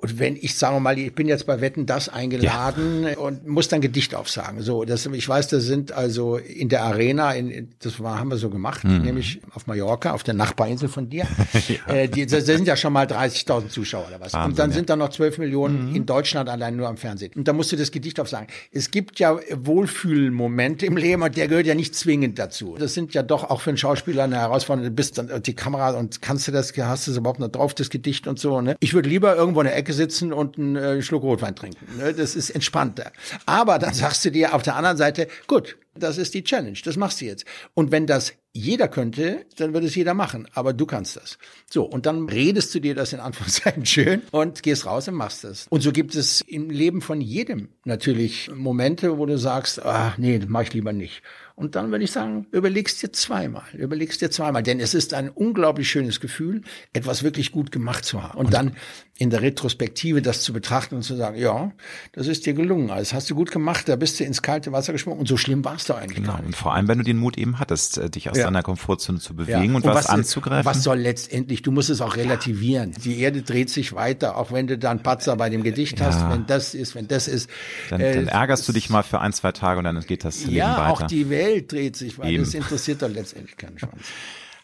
Und wenn ich, sagen wir mal, ich bin jetzt bei Wetten das eingeladen und muss dann Gedicht aufsagen. So, das, ich weiß, das sind also in der Arena, in, das war, haben wir so gemacht, Mhm. nämlich auf Mallorca, auf der Nachbarinsel von dir. äh, die, da sind ja schon mal 30.000 Zuschauer oder was. Wahnsinn, und dann ja. sind da noch 12 Millionen in Deutschland allein nur am Fernsehen. Und da musst du das Gedicht aufsagen. Es gibt ja Wohlfühlmomente im Leben und der gehört ja nicht zwingend dazu. Das sind ja doch auch für einen Schauspieler eine Herausforderung. Du bist dann die Kamera und kannst du das, hast du es überhaupt noch drauf, das Gedicht und so. Ne? Ich würde lieber irgendwo in der Ecke sitzen und einen äh, Schluck Rotwein trinken. Ne? Das ist entspannter. Aber dann sagst du dir auf der anderen Seite, gut, das ist die Challenge, das machst du jetzt. Und wenn das jeder könnte, dann würde es jeder machen, aber du kannst das. So, und dann redest du dir das in Anführungszeichen schön und gehst raus und machst das. Und so gibt es im Leben von jedem natürlich Momente, wo du sagst, ah, nee, das mach ich lieber nicht. Und dann würde ich sagen, überlegst dir zweimal, überlegst dir zweimal, denn es ist ein unglaublich schönes Gefühl, etwas wirklich gut gemacht zu haben. Und dann in der Retrospektive das zu betrachten und zu sagen, ja, das ist dir gelungen, also hast du gut gemacht, da bist du ins kalte Wasser gesprungen und so schlimm war es doch eigentlich Genau. gar Und nicht. vor allem, wenn du den Mut eben hattest, äh, dich aus Ja. deiner Komfortzone zu Ja. bewegen und, was, anzugreifen. Was soll letztendlich, du musst es auch relativieren. Die Erde dreht sich weiter, auch wenn du da einen Patzer bei dem Gedicht hast, wenn das ist, wenn das ist. dann, äh, dann ärgerst du dich mal für ein, zwei Tage und dann geht das Leben Ja, weiter. auch die Welt dreht sich weiter. Eben. Das interessiert doch letztendlich keinen Schwanz.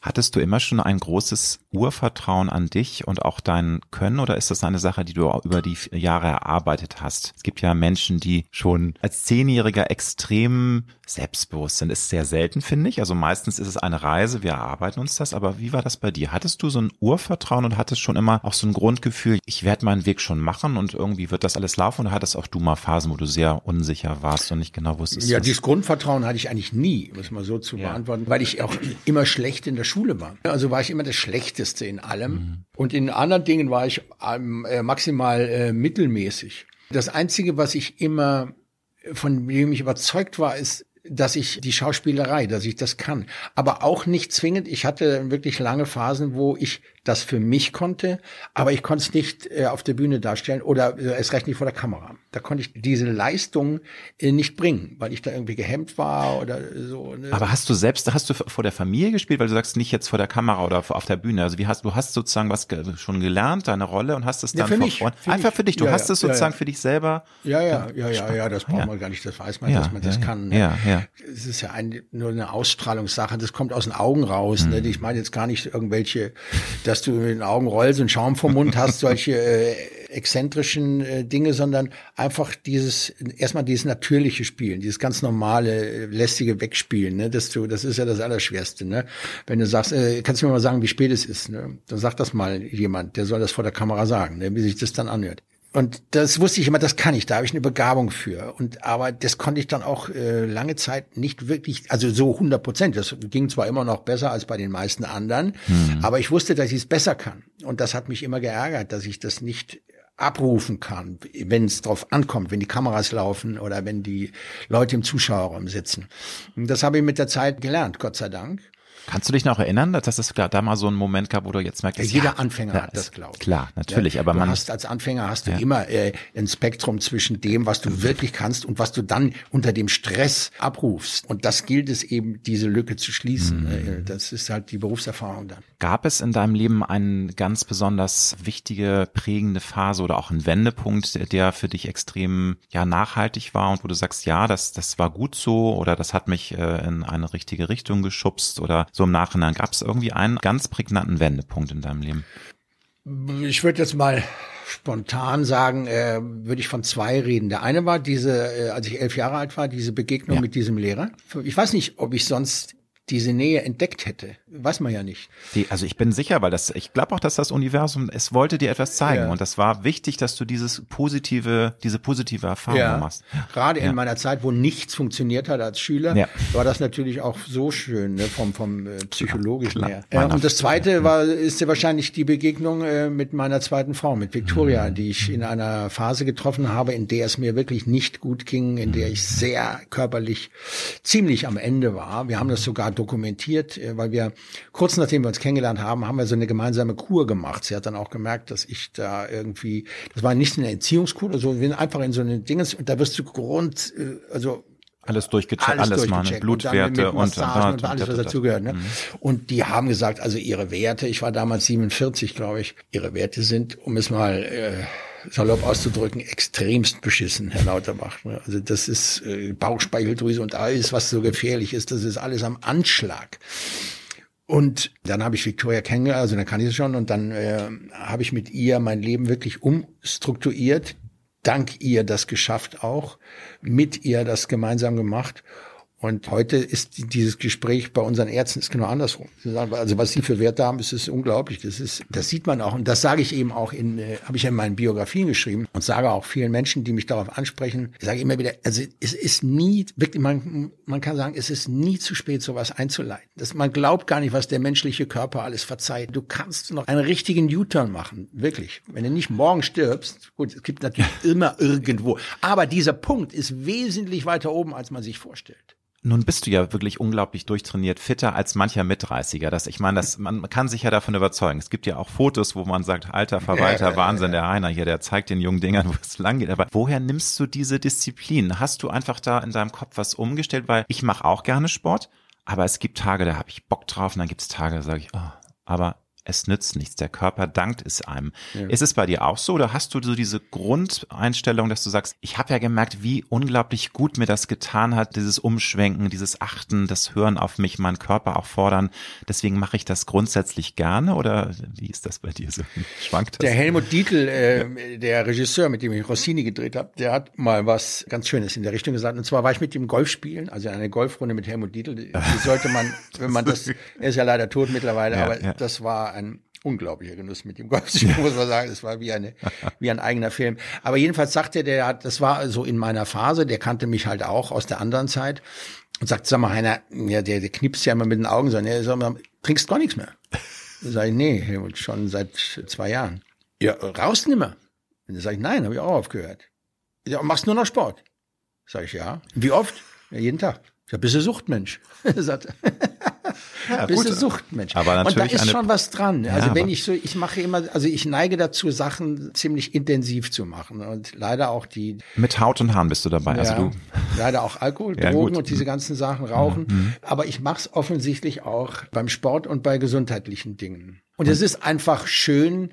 Hattest du immer schon ein großes Urvertrauen an dich und auch dein Können oder ist das eine Sache, die du auch über die Jahre erarbeitet hast? Es gibt ja Menschen, die schon als Zehnjähriger extrem selbstbewusst sind. Ist sehr selten, finde ich. Also meistens ist es eine Reise, wir erarbeiten uns das. Aber wie war das bei dir? Hattest du so ein Urvertrauen und hattest schon immer auch so ein Grundgefühl, ich werde meinen Weg schon machen und irgendwie wird das alles laufen? Oder hattest auch du mal Phasen, wo du sehr unsicher warst und nicht genau wusstest? Ja, was- dieses Grundvertrauen hatte ich eigentlich nie, um es mal so zu beantworten, weil ich auch immer schlecht in der Schule war. Also war ich immer das Schlechteste in allem. Und in anderen Dingen war ich ähm, äh, maximal äh, mittelmäßig. Das Einzige, was ich immer, von dem ich überzeugt war, ist, dass ich die Schauspielerei, dass ich das kann. Aber auch nicht zwingend. Ich hatte wirklich lange Phasen, wo ich das für mich konnte, aber ich konnte es nicht äh, auf der Bühne darstellen oder äh, erst recht nicht vor der Kamera. Da konnte ich diese Leistung äh, nicht bringen, weil ich da irgendwie gehemmt war oder so. Ne? Aber hast du selbst, hast du vor der Familie gespielt, weil du sagst nicht jetzt vor der Kamera oder auf der Bühne? Also wie hast du hast sozusagen was ge- schon gelernt, deine Rolle und hast es Ja, dann für vor mich, Freunden- für einfach mich. für dich. Du Ja, hast ja, es ja, sozusagen ja. für dich selber. Ja, ja, ja, ja, ja, das braucht Ja. man gar nicht, das weiß man, Ja, dass man das ja, kann. ja, ja. Es ist ja ein, nur eine Ausstrahlungssache, das kommt aus den Augen raus. Mhm. Ne? Ich meine jetzt gar nicht irgendwelche, dass du mit den Augen rollst und Schaum vom Mund hast, solche äh, exzentrischen äh, Dinge, sondern einfach dieses, erstmal dieses natürliche Spielen, dieses ganz normale, äh, lästige Wegspielen. Ne? Das, du, das ist ja das Allerschwerste. Ne? Wenn du sagst, äh, kannst du mir mal sagen, wie spät es ist, ne? dann sagt das mal jemand, der soll das vor der Kamera sagen, ne? wie sich das dann anhört. Und das wusste ich immer, das kann ich, da habe ich eine Begabung für. Und aber das konnte ich dann auch äh, lange Zeit nicht wirklich, also so 100 Prozent. Das ging zwar immer noch besser als bei den meisten anderen, aber ich wusste, dass ich es besser kann. Und das hat mich immer geärgert, dass ich das nicht abrufen kann, wenn es drauf ankommt, wenn die Kameras laufen oder wenn die Leute im Zuschauerraum sitzen. Und das habe ich mit der Zeit gelernt, Gott sei Dank. Kannst du dich noch erinnern, dass es da mal so einen Moment gab, wo du jetzt merkst, ja, jeder ja, Anfänger hat das, glaube ich. Klar, natürlich, ja, aber man hast als Anfänger hast du immer äh, ein Spektrum zwischen dem, was du wirklich kannst und was du dann unter dem Stress abrufst. Und das gilt es eben, diese Lücke zu schließen. Mhm. Das ist halt die Berufserfahrung dann. Gab es in deinem Leben eine ganz besonders wichtige, prägende Phase oder auch einen Wendepunkt, der für dich extrem ja nachhaltig war und wo du sagst, ja, das das war gut so oder das hat mich äh, in eine richtige Richtung geschubst oder so im Nachhinein? Gab es irgendwie einen ganz prägnanten Wendepunkt in deinem Leben? Ich würde jetzt mal spontan sagen, äh, würde ich von zwei reden. Der eine war diese, äh, als ich elf Jahre alt war, diese Begegnung ja. mit diesem Lehrer. Ich weiß nicht, ob ich sonst diese Nähe entdeckt hätte. Weiß man ja nicht. Die, also ich bin sicher, weil das, ich glaube auch, dass das Universum, es wollte dir etwas zeigen ja. und das war wichtig, dass du dieses positive, diese positive Erfahrung ja. machst. Gerade ja. in meiner Zeit, wo nichts funktioniert hat als Schüler, war das natürlich auch so schön, ne, vom, vom äh, psychologischen her. und das zweite war, ist ja wahrscheinlich die Begegnung äh, mit meiner zweiten Frau, mit Victoria, mhm. die ich in einer Phase getroffen habe, in der es mir wirklich nicht gut ging, in der ich sehr körperlich ziemlich am Ende war. Wir haben das sogar dokumentiert, äh, weil wir kurz nachdem wir uns kennengelernt haben, haben wir so eine gemeinsame Kur gemacht. Sie hat dann auch gemerkt, dass ich da irgendwie, das war nicht eine Entziehungskur oder so, wir sind einfach in so eine Dingens und da wirst du Grund, äh, also alles durchgecheckt, alles, alles ne? Blutwerte und, und, und, und, alles, was dazugehört. Ne? Mhm. Und die haben gesagt, also ihre Werte, ich war damals 47, glaube ich, ihre Werte sind, um es mal äh, salopp auszudrücken, extremst beschissen, Herr Lauterbach. Ne? Also das ist äh, Bauchspeicheldrüse und alles, was so gefährlich ist, das ist alles am Anschlag. Und dann habe ich Victoria kennengelernt, also dann kann ich es schon, und dann äh, habe ich mit ihr mein Leben wirklich umstrukturiert, dank ihr das geschafft auch, mit ihr das gemeinsam gemacht. Und heute ist dieses Gespräch bei unseren Ärzten ist genau andersrum. Also was sie für Werte haben, ist, ist unglaublich. Das ist, das sieht man auch. Und das sage ich eben auch in, äh, habe ich in meinen Biografien geschrieben und sage auch vielen Menschen, die mich darauf ansprechen, ich sage immer wieder, also es ist nie, wirklich, man, man kann sagen, es ist nie zu spät, sowas einzuleiten. Das, man glaubt gar nicht, was der menschliche Körper alles verzeiht. Du kannst noch einen richtigen U-Turn machen. Wirklich. Wenn du nicht morgen stirbst, gut, es gibt natürlich immer irgendwo. Aber dieser Punkt ist wesentlich weiter oben, als man sich vorstellt. Nun bist du ja wirklich unglaublich durchtrainiert, fitter als mancher Mitreißiger. Das, ich meine, das, man kann sich ja davon überzeugen. Es gibt ja auch Fotos, wo man sagt, alter Verwalter, Wahnsinn, der Heiner hier, der zeigt den jungen Dingern, wo es lang geht. Aber woher nimmst du diese Disziplin? Hast du einfach da in deinem Kopf was umgestellt? Weil ich mache auch gerne Sport, aber es gibt Tage, da habe ich Bock drauf und dann gibt es Tage, da sage ich, oh, aber es nützt nichts. Der Körper dankt es einem. Ja. Ist es bei dir auch so oder hast du so diese Grundeinstellung, dass du sagst, ich habe ja gemerkt, wie unglaublich gut mir das getan hat, dieses Umschwenken, dieses Achten, das Hören auf mich, meinen Körper auch fordern. Deswegen mache ich das grundsätzlich gerne oder wie ist das bei dir so? Schwankt das? Der Helmut Dietl, äh, der Regisseur, mit dem ich Rossini gedreht habe, der hat mal was ganz Schönes in der Richtung gesagt. Und zwar war ich mit dem Golf spielen, also eine Golfrunde mit Helmut Dietl. Die sollte man, wenn man das, er ist ja leider tot mittlerweile, ja, aber ja. das war ein unglaublicher Genuss mit dem Golf, muss man sagen. Es war wie eine, wie ein eigener Film. Aber jedenfalls sagte der, das war so in meiner Phase, der kannte mich halt auch aus der anderen Zeit und sagt, sag mal, Heiner, ja, der, der knipst ja immer mit den Augen so, ne, sag mal, trinkst gar nichts mehr. Sag ich, nee, Helmut, schon seit zwei Jahren. Ja, raus nimmer. Und dann sag ich, nein, habe ich auch aufgehört. Ja, machst nur noch Sport. Sag ich, ja. Wie oft? Ja, jeden Tag. Ich sag, bist du Suchtmensch? sagt, ja, bist du Suchtmensch. Aber natürlich Und da ist schon was dran. Ja, also wenn ich so, ich mache immer, also ich neige dazu, Sachen ziemlich intensiv zu machen. Und leider auch die. Mit Haut und Haaren bist du dabei. Also ja, also du. Leider auch Alkohol, ja, Drogen gut. und diese ganzen Sachen, Rauchen. Mhm. Aber ich mache es offensichtlich auch beim Sport und bei gesundheitlichen Dingen. Und es ist einfach schön,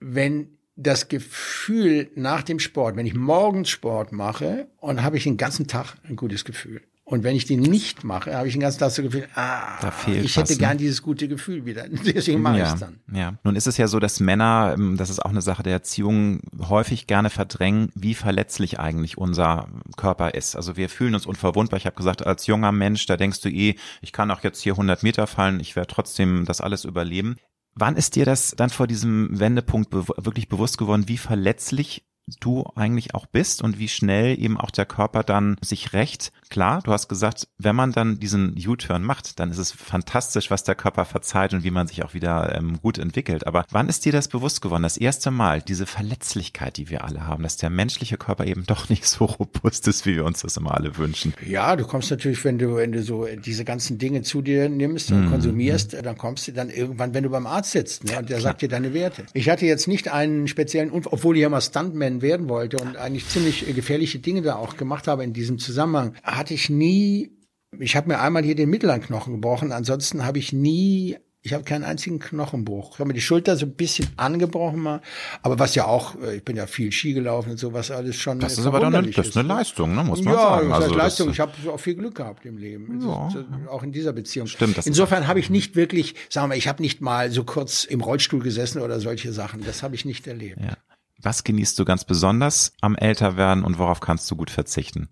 wenn das Gefühl nach dem Sport, wenn ich morgens Sport mache und habe ich den ganzen Tag ein gutes Gefühl. Und wenn ich den nicht mache, habe ich den ganzen Tag so Gefühl, ah, da fehlt ich hätte was, gern ne? dieses gute Gefühl wieder. Deswegen mache ja, ich es dann. Ja. Nun ist es ja so, dass Männer, ähm, das ist auch eine Sache der Erziehung, häufig gerne verdrängen, wie verletzlich eigentlich unser Körper ist. Also wir fühlen uns unverwundbar. Ich habe gesagt, als junger Mensch, da denkst du eh, ich kann auch jetzt hier 100 Meter fallen, ich werde trotzdem das alles überleben. Wann ist dir das dann vor diesem Wendepunkt be wirklich bewusst geworden, wie verletzlich du eigentlich auch bist und wie schnell eben auch der Körper dann sich rächt. Klar, du hast gesagt, wenn man dann diesen U-Turn macht, dann ist es fantastisch, was der Körper verzeiht und wie man sich auch wieder ähm, gut entwickelt. Aber wann ist dir das bewusst geworden? Das erste Mal, diese Verletzlichkeit, die wir alle haben, dass der menschliche Körper eben doch nicht so robust ist, wie wir uns das immer alle wünschen. Ja, du kommst natürlich, wenn du, wenn du so diese ganzen Dinge zu dir nimmst und mm. konsumierst, dann kommst du dann irgendwann, wenn du beim Arzt sitzt, ne, und der Klar. sagt dir deine Werte. Ich hatte jetzt nicht einen speziellen Unfall, obwohl ich ja mal Stuntman werden wollte und eigentlich ziemlich gefährliche Dinge da auch gemacht habe in diesem Zusammenhang, hatte ich nie ich habe mir einmal hier den mittleren Knochen gebrochen, ansonsten habe ich nie ich habe keinen einzigen Knochenbruch. Ich habe mir die Schulter so ein bisschen angebrochen mal, aber was ja auch, äh, ich bin ja viel Ski gelaufen und sowas alles schon. Das ist aber dann eine, das ist eine Leistung, ne, muss man ja, sagen. Ja, also Leistung. Ich habe auch viel Glück gehabt im Leben, ja. auch in dieser Beziehung. Stimmt. Das Insofern habe ich nicht wirklich, sagen wir, ich habe nicht mal so kurz im Rollstuhl gesessen oder solche Sachen. Das habe ich nicht erlebt. Ja. Was genießt du ganz besonders am Älterwerden und worauf kannst du gut verzichten?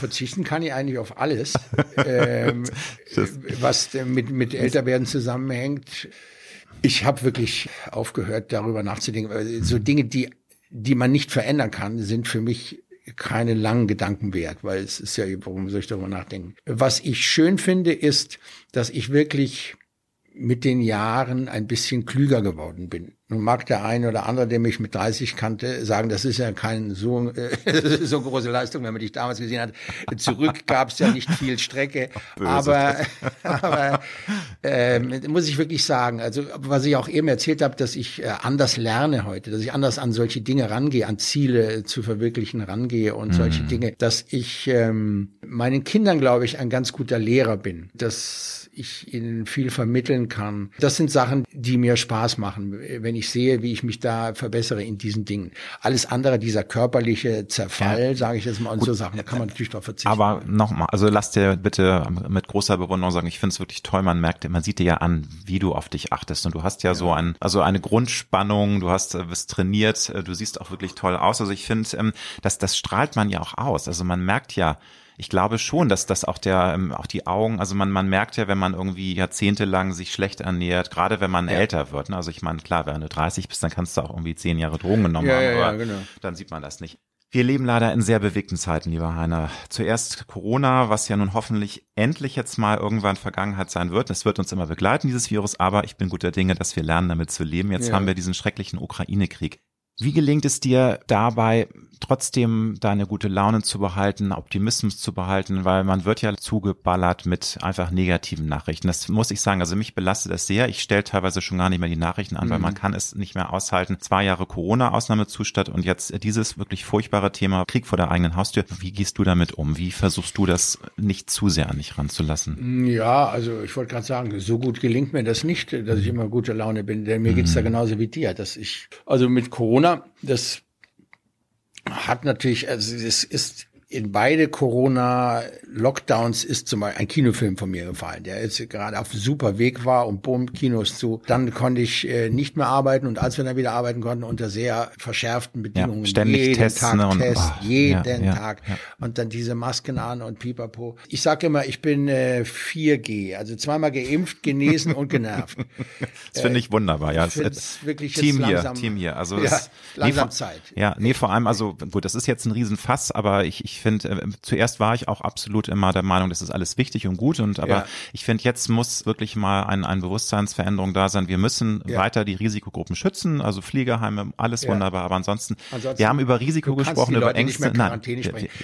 Verzichten kann ich eigentlich auf alles, ähm, was mit, mit Älterwerden zusammenhängt. Ich habe wirklich aufgehört, darüber nachzudenken. So Dinge, die, die man nicht verändern kann, sind für mich keine langen Gedanken wert, weil es ist ja, warum soll ich darüber nachdenken? Was ich schön finde, ist, dass ich wirklich mit den Jahren ein bisschen klüger geworden bin. Nun mag der eine oder andere, der mich mit 30 kannte, sagen, das ist ja keine so, äh, so große Leistung, wenn man dich damals gesehen hat. Zurück gab es ja nicht viel Strecke. Böse. Aber, aber ähm, muss ich wirklich sagen, also was ich auch eben erzählt habe, dass ich äh, anders lerne heute, dass ich anders an solche Dinge rangehe, an Ziele zu verwirklichen rangehe und mhm. solche Dinge, dass ich ähm, meinen Kindern, glaube ich, ein ganz guter Lehrer bin. Dass ich ihnen viel vermitteln kann. Das sind Sachen, die mir Spaß machen, wenn ich sehe, wie ich mich da verbessere in diesen Dingen. Alles andere, dieser körperliche Zerfall, ja. sage ich jetzt mal, und Gut. so Sachen, da kann man natürlich darauf verzichten. Aber nochmal, also lass dir bitte mit großer Bewunderung sagen, ich finde es wirklich toll, man merkt, man sieht dir ja an, wie du auf dich achtest und du hast ja, ja. so ein, also eine Grundspannung, du hast, bist trainiert, du siehst auch wirklich toll aus. Also ich finde, ähm, das, das strahlt man ja auch aus. Also man merkt ja, ich glaube schon, dass das auch der, ähm, auch die Augen, also man, man merkt ja, wenn man irgendwie jahrzehntelang sich schlecht ernährt, gerade wenn man ja. älter wird. Ne? Also ich meine, klar, wenn du 30 bist, dann kannst du auch irgendwie zehn Jahre Drogen genommen ja, haben, ja, aber genau. dann sieht man das nicht. Wir leben leider in sehr bewegten Zeiten, lieber Heiner. Zuerst Corona, was ja nun hoffentlich endlich jetzt mal irgendwann Vergangenheit sein wird. Es wird uns immer begleiten, dieses Virus, aber ich bin guter Dinge, dass wir lernen, damit zu leben. Jetzt ja. haben wir diesen schrecklichen Ukraine-Krieg. Wie gelingt es dir dabei, trotzdem deine gute Laune zu behalten, Optimismus zu behalten, weil man wird ja zugeballert mit einfach negativen Nachrichten. Das muss ich sagen. Also mich belastet das sehr. Ich stelle teilweise schon gar nicht mehr die Nachrichten an, mhm. weil man kann es nicht mehr aushalten. Zwei Jahre Corona-Ausnahmezustand und jetzt dieses wirklich furchtbare Thema Krieg vor der eigenen Haustür. Wie gehst du damit um? Wie versuchst du das nicht zu sehr an dich ranzulassen? Ja, also ich wollte gerade sagen, so gut gelingt mir das nicht, dass ich immer gute Laune bin. Denn mir mhm. geht's da genauso wie dir, dass ich, also mit Corona, das hat natürlich, also es ist in beide Corona-Lockdowns ist zum Beispiel ein Kinofilm von mir gefallen, der jetzt gerade auf super Weg war und bumm, Kinos zu. Dann konnte ich äh, nicht mehr arbeiten und als wir dann wieder arbeiten konnten, unter sehr verschärften Bedingungen. Ja, ständig jeden testen Tag und, Test, oh, jeden ja, Tag. Ja, und dann diese Masken an und pipapo. Ich sage immer, ich bin äh, 4G, also zweimal geimpft, genesen und genervt. Das finde ich wunderbar, ja. Ich wirklich Team langsam, hier, Team hier. Also ja, es, langsam nee, Zeit. Ja, nee, vor allem, also gut, das ist jetzt ein Riesenfass, aber ich, ich finde, äh, zuerst war ich auch absolut immer der Meinung, das ist alles wichtig und gut und aber ja. ich finde, jetzt muss wirklich mal ein, ein Bewusstseinsveränderung da sein. Wir müssen ja. weiter die Risikogruppen schützen, also Fliegerheime, alles ja. wunderbar, aber ansonsten, ansonsten, wir haben über Risiko gesprochen, über Ängste. Nein,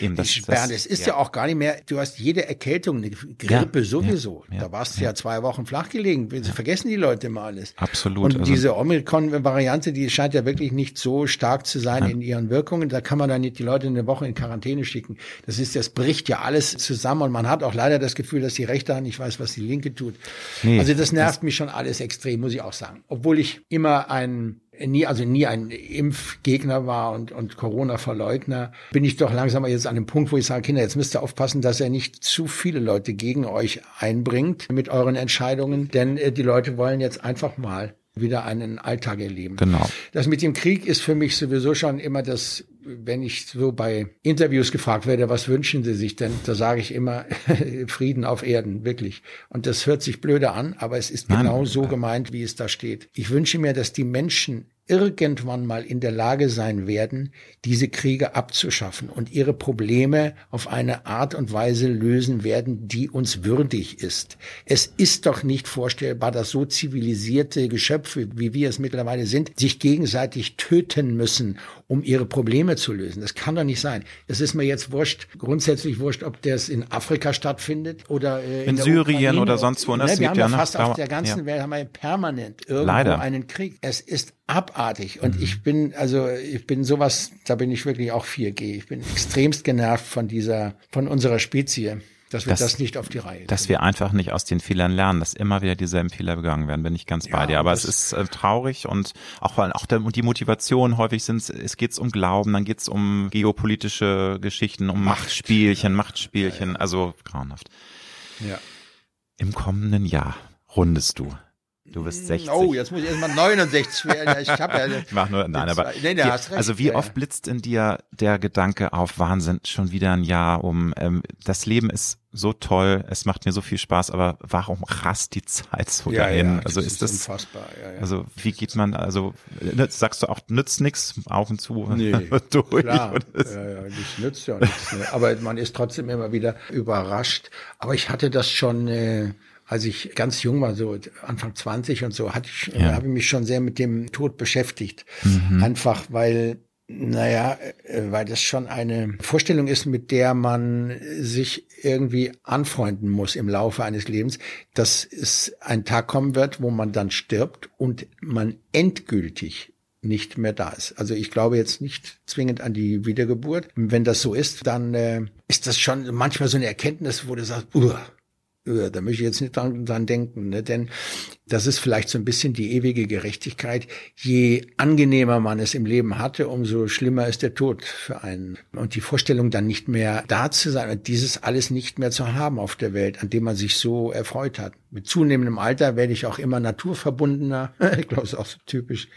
eben, das, das, es ist ja. auch gar nicht mehr, du hast jede Erkältung, eine Grippe sowieso. Da warst du ja zwei Wochen flach gelegen. Vergessen die Leute immer alles. Absolut. Und also, diese Omikron-Variante, die scheint ja wirklich nicht so stark zu sein in ihren Wirkungen. Da kann man dann nicht die Leute eine Woche in Quarantäne schicken. Das ist, das bricht ja alles zusammen und man hat auch leider das Gefühl, dass die rechte Hand nicht weiß, was die linke tut. Nee, also das nervt das mich schon alles extrem, muss ich auch sagen. Obwohl ich immer ein nie, also nie ein Impfgegner war und, und Corona-Verleugner, bin ich doch langsam jetzt an dem Punkt, wo ich sage, Kinder, jetzt müsst ihr aufpassen, dass er nicht zu viele Leute gegen euch einbringt mit euren Entscheidungen, denn äh, die Leute wollen jetzt einfach mal wieder einen Alltag erleben. Genau. Das mit dem Krieg ist für mich sowieso schon immer das, wenn ich so bei Interviews gefragt werde, was wünschen Sie sich denn? Da sage ich immer Frieden auf Erden, wirklich. Und das hört sich blöde an, aber es ist Nein. genau so gemeint, wie es da steht. Ich wünsche mir, dass die Menschen irgendwann mal in der Lage sein werden, diese Kriege abzuschaffen und ihre Probleme auf eine Art und Weise lösen werden, die uns würdig ist. Es ist doch nicht vorstellbar, dass so zivilisierte Geschöpfe, wie wir es mittlerweile sind, sich gegenseitig töten müssen, um ihre Probleme zu lösen. Das kann doch nicht sein. Es ist mir jetzt wurscht, grundsätzlich wurscht, ob das in Afrika stattfindet oder äh, in, in Syrien Ukraine. oder sonst wo. Ne, wir haben ja fast auf der ganzen ja. Welt haben wir permanent irgendwo Leider. einen Krieg. Es ist abartig. Und mhm. ich bin, also ich bin sowas, da bin ich wirklich auch 4G. Ich bin extremst genervt von dieser, von unserer Spezie. Dass wir dass, das nicht auf die Reihe Dass wir einfach nicht aus den Fehlern lernen, dass immer wieder dieselben Fehler begangen werden, bin ich ganz bei ja, dir. Aber es ist äh, traurig und auch, weil auch der, die Motivation häufig sind, es geht um Glauben, dann geht es um geopolitische Geschichten, um Macht. Machtspielchen, Machtspielchen, ja, ja. also grauenhaft. Ja. Im kommenden Jahr rundest du Du bist 60. Oh, jetzt muss ich erstmal 69 werden. Ich habe ja. ich mach nur, nein, aber. Nee, nee, hast recht, also wie oft blitzt in dir der Gedanke auf Wahnsinn, schon wieder ein Jahr um, ähm, das Leben ist so toll, es macht mir so viel Spaß, aber warum rast die Zeit so ja, dahin? Ja, also ist, ist das, unfassbar. Ja, ja. also wie geht man, also sagst du auch, nützt nichts auf und zu nee, durch? Klar. Ja, ja, das nützt ja nichts. Ne? Aber man ist trotzdem immer wieder überrascht. Aber ich hatte das schon, äh, als ich ganz jung war, so Anfang 20 und so, hatte ich, ja. habe ich mich schon sehr mit dem Tod beschäftigt. Mhm. Einfach weil, naja, weil das schon eine Vorstellung ist, mit der man sich irgendwie anfreunden muss im Laufe eines Lebens, dass es ein Tag kommen wird, wo man dann stirbt und man endgültig nicht mehr da ist. Also ich glaube jetzt nicht zwingend an die Wiedergeburt. Wenn das so ist, dann äh, ist das schon manchmal so eine Erkenntnis, wo du sagst, Uah, da möchte ich jetzt nicht dran, dran denken, ne? denn das ist vielleicht so ein bisschen die ewige Gerechtigkeit. Je angenehmer man es im Leben hatte, umso schlimmer ist der Tod für einen. Und die Vorstellung dann nicht mehr da zu sein und dieses alles nicht mehr zu haben auf der Welt, an dem man sich so erfreut hat. Mit zunehmendem Alter werde ich auch immer naturverbundener. ich glaube, das ist auch so typisch.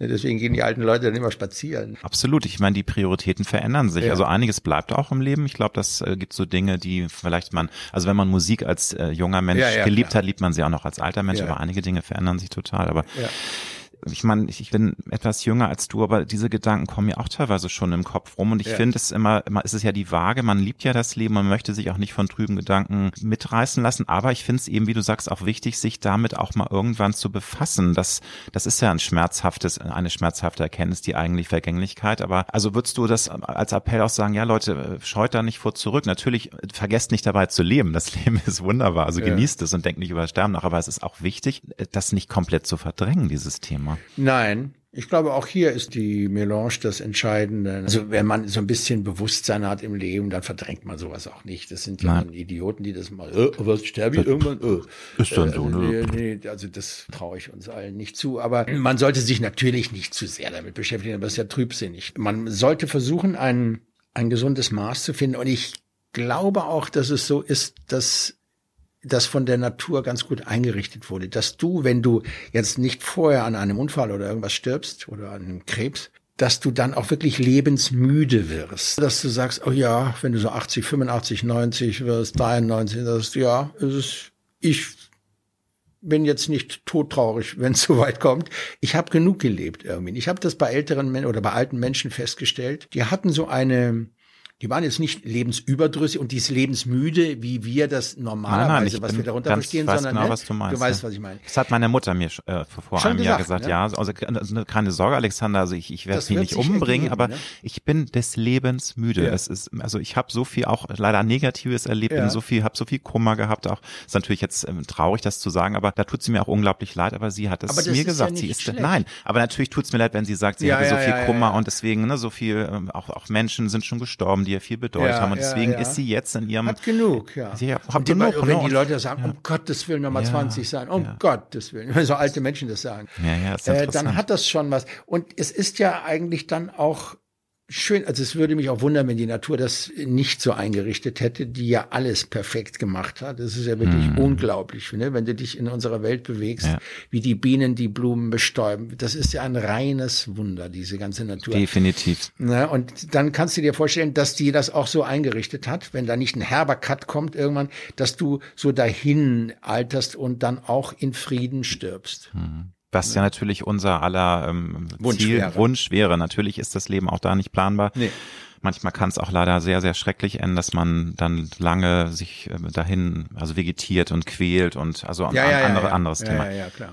Deswegen gehen die alten Leute dann immer spazieren. Absolut. Ich meine, die Prioritäten verändern sich. Ja. Also einiges bleibt auch im Leben. Ich glaube, das äh, gibt so Dinge, die vielleicht man, also wenn man Musik als äh, junger Mensch ja, ja, geliebt hat, liebt man sie auch noch als alter Mensch. Aber einige Dinge verändern sich total. Aber ja ich meine, ich, ich bin etwas jünger als du, aber diese Gedanken kommen mir auch teilweise schon im Kopf rum. Und ich ja. finde es immer, immer, ist es ja die Waage, man liebt ja das Leben, man möchte sich auch nicht von trüben Gedanken mitreißen lassen. Aber ich finde es eben, wie du sagst, auch wichtig, sich damit auch mal irgendwann zu befassen. Das, das ist ja ein schmerzhaftes, eine schmerzhafte Erkenntnis, die eigentlich Vergänglichkeit. Aber also würdest du das als Appell auch sagen, ja Leute, scheut da nicht vor zurück. Natürlich, vergesst nicht dabei zu leben. Das Leben ist wunderbar. Also ja. genießt es und denkt nicht über das Sterben nach. Aber es ist auch wichtig, das nicht komplett zu verdrängen, dieses Thema. Thema. Nein, ich glaube, auch hier ist die Melange das Entscheidende. Also wenn man so ein bisschen Bewusstsein hat im Leben, dann verdrängt man sowas auch nicht. Das sind ja Idioten, die das mal, äh, was sterbe ich irgendwann? Äh. Ist dann so, also, ne? Nee, nee, also das traue ich uns allen nicht zu. Aber man sollte sich natürlich nicht zu sehr damit beschäftigen, aber das ist ja trübsinnig. Man sollte versuchen, ein, ein gesundes Maß zu finden. Und ich glaube auch, dass es so ist, dass das von der Natur ganz gut eingerichtet wurde, dass du, wenn du jetzt nicht vorher an einem Unfall oder irgendwas stirbst oder an einem Krebs, dass du dann auch wirklich lebensmüde wirst. Dass du sagst, oh ja, wenn du so 80, 85, 90 wirst, 93, das ja, es ist, ich bin jetzt nicht todtraurig, wenn es so weit kommt. Ich habe genug gelebt irgendwie. Ich habe das bei älteren Menschen oder bei alten Menschen festgestellt. Die hatten so eine die waren jetzt nicht lebensüberdrüssig und dies lebensmüde, wie wir das normalerweise, nein, nein, was wir darunter verstehen, sondern genau, ne? was du, meinst, du weißt, was ich meine. Das hat meine Mutter mir äh, vor Schon einem gesagt, Jahr gesagt, ne? ja. Also ne, keine Sorge, Alexander, also ich, ich werde sie nicht umbringen, ergeben, aber ne? ich bin des Lebens müde. Ja. Es ist, also ich habe so viel auch leider Negatives erlebt, ja. bin so viel, habe so viel Kummer gehabt. Auch ist natürlich jetzt ähm, traurig, das zu sagen, aber da tut sie mir auch unglaublich leid. Aber sie hat es mir gesagt. Ja sie ist schlecht. nein, aber natürlich tut es mir leid, wenn sie sagt, sie hatte so viel Kummer und deswegen ne, so viel ähm, auch auch Menschen sind schon gestorben, die ihr viel bedeutet haben haben. Und deswegen ja, ja. ist sie jetzt in ihrem. Hat genug, ja. Sie hat genug, wenn die Leute sagen, um Gottes Willen nochmal 20 sein, um Gottes Willen, wenn so alte Menschen das sagen, ja, ja, ist äh, dann hat das schon was. Und es ist ja eigentlich dann auch schön, also es würde mich auch wundern, wenn die Natur das nicht so eingerichtet hätte, die ja alles perfekt gemacht hat. Das ist ja wirklich mhm. unglaublich, ne? wenn du dich in unserer Welt bewegst, ja. wie die Bienen die Blumen bestäuben. Das ist ja ein reines Wunder, diese ganze Natur. Definitiv. Ne? Und dann kannst du dir vorstellen, dass die das auch so eingerichtet hat, wenn da nicht ein herber Cut kommt irgendwann, dass du so dahin alterst und dann auch in Frieden stirbst. Mhm. Was ja natürlich unser aller ähm, Wunsch Ziel, wäre. Wunsch wäre. Natürlich ist das Leben auch da nicht planbar. Nee. Manchmal kann es auch leider sehr, sehr schrecklich enden, dass man dann lange sich äh, dahin, also vegetiert und quält und also ein andere, anderes ja, Thema. Ja, ja, klar.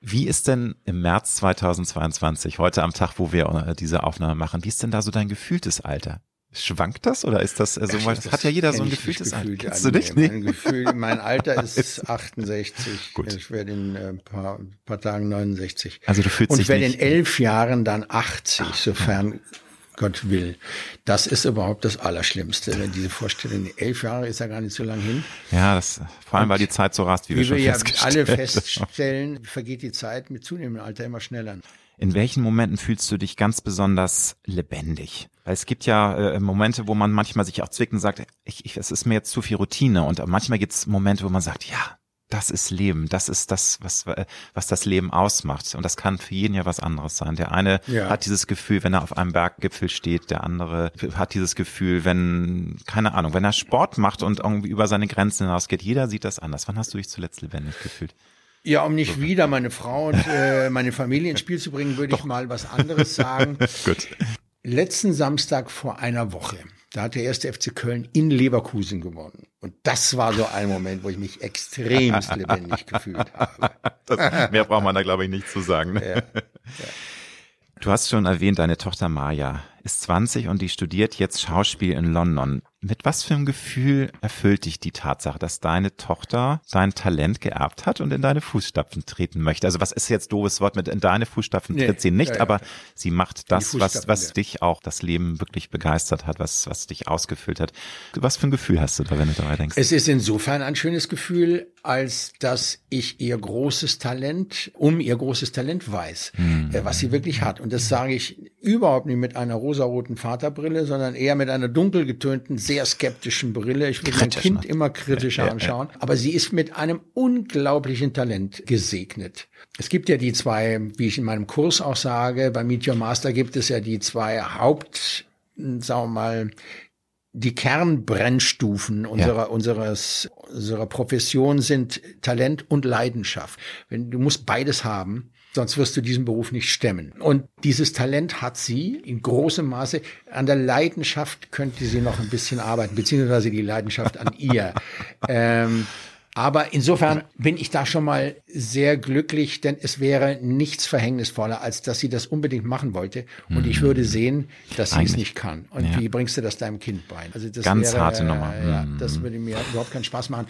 Wie ist denn im März 2022, heute am Tag, wo wir äh, diese Aufnahme machen, wie ist denn da so dein gefühltes Alter? Schwankt das oder ist das, also, weil das hat ja jeder so ein Alter. gefühlt Kennst du nicht? Nee. Mein, Gefühl, mein Alter ist 68. Gut. Ich werde in äh, ein paar, paar Tagen 69. Also du fühlst Und dich ich werde in elf Jahren dann 80, sofern Gott will. Das ist überhaupt das Allerschlimmste, wenn diese Vorstellung, elf Jahre ist ja gar nicht so lang hin. Ja, das, vor allem, weil die Zeit so rast, wie, wir Wie schon wir ja festgestellt alle haben. feststellen, vergeht die Zeit mit zunehmendem Alter immer schneller. In welchen Momenten fühlst du dich ganz besonders lebendig? Weil es gibt ja äh, Momente, wo man manchmal sich auch zwickt und sagt, ich, ich, es ist mir jetzt zu viel Routine. Und manchmal gibt es Momente, wo man sagt, ja, das ist Leben, das ist das, was, äh, was das Leben ausmacht. Und das kann für jeden ja was anderes sein. Der eine Ja. hat dieses Gefühl, wenn er auf einem Berggipfel steht, der andere hat dieses Gefühl, wenn, keine Ahnung, wenn er Sport macht und irgendwie über seine Grenzen hinausgeht. Jeder sieht das anders. Wann hast du dich zuletzt lebendig gefühlt? Ja, um nicht wieder meine Frau und äh, meine Familie ins Spiel zu bringen, würde ich mal was anderes sagen. Gut. Letzten Samstag vor einer Woche, da hat der erste FC Köln in Leverkusen gewonnen. Und das war so ein Moment, wo ich mich extremst lebendig gefühlt habe. Das, mehr braucht man da, glaube ich, nicht zu sagen. Ne? Du hast schon erwähnt, deine Tochter Maja ist 20 und die studiert jetzt Schauspiel in London. Mit was für einem Gefühl erfüllt dich die Tatsache, dass deine Tochter sein Talent geerbt hat und in deine Fußstapfen treten möchte? Also was ist jetzt doofes Wort mit in deine Fußstapfen Nee, tritt sie nicht, ja, ja, aber sie macht das, was, was ja. dich auch das Leben wirklich begeistert hat, was, was dich ausgefüllt hat. Was für ein Gefühl hast du da, wenn du dabei denkst? Es ist insofern ein schönes Gefühl, als dass ich ihr großes Talent, um ihr großes Talent weiß, äh, was sie wirklich hat. Und das sage ich überhaupt nicht mit einer rosaroten Vaterbrille, sondern eher mit einer dunkel getönten, sehr skeptischen Brille. Ich will mein Kind immer kritischer anschauen. Aber sie ist mit einem unglaublichen Talent gesegnet. Es gibt ja die zwei, wie ich in meinem Kurs auch sage, bei Meet Your Master gibt es ja die zwei Haupt, sagen wir mal, die Kernbrennstufen unserer, unseres, unserer Profession sind Talent und Leidenschaft. Wenn, du musst beides haben, sonst wirst du diesen Beruf nicht stemmen. Und dieses Talent hat sie in großem Maße. An der Leidenschaft könnte sie noch ein bisschen arbeiten, beziehungsweise die Leidenschaft an ihr. ähm, aber insofern bin ich da schon mal sehr glücklich, denn es wäre nichts verhängnisvoller, als dass sie das unbedingt machen wollte. Und ich würde sehen, dass sie es Eigentlich. nicht kann. Und Ja. wie bringst du das deinem Kind bei? Also das Ganz wäre, harte Nummer. äh, Ja, Mhm. das würde mir überhaupt keinen Spaß machen.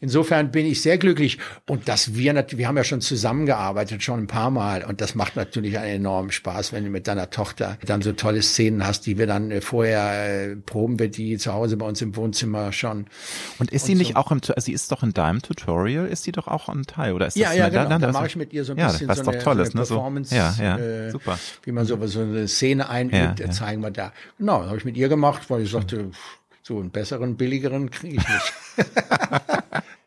Insofern bin ich sehr glücklich. Und dass wir natürlich, wir haben ja schon zusammengearbeitet, schon ein paar Mal. Und das macht natürlich einen enormen Spaß, wenn du mit deiner Tochter dann so tolle Szenen hast, die wir dann äh, vorher äh, proben wir die zu Hause bei uns im Wohnzimmer schon. Und ist sie nicht auch im, sie ist doch in deinem Tutorial, ist sie doch auch ein Teil, oder ist Ja, das ja, eine- genau. Da das- mache ich mit ihr so ein ja, bisschen so doch eine, toll so ist, eine ne? So, Performance. ja, ja, äh, super. Wie man so, so eine Szene einübt, Ja, ja. zeigen wir da. Genau, das habe ich mit ihr gemacht, weil ich sagte, pff, so einen besseren, billigeren kriege ich nicht.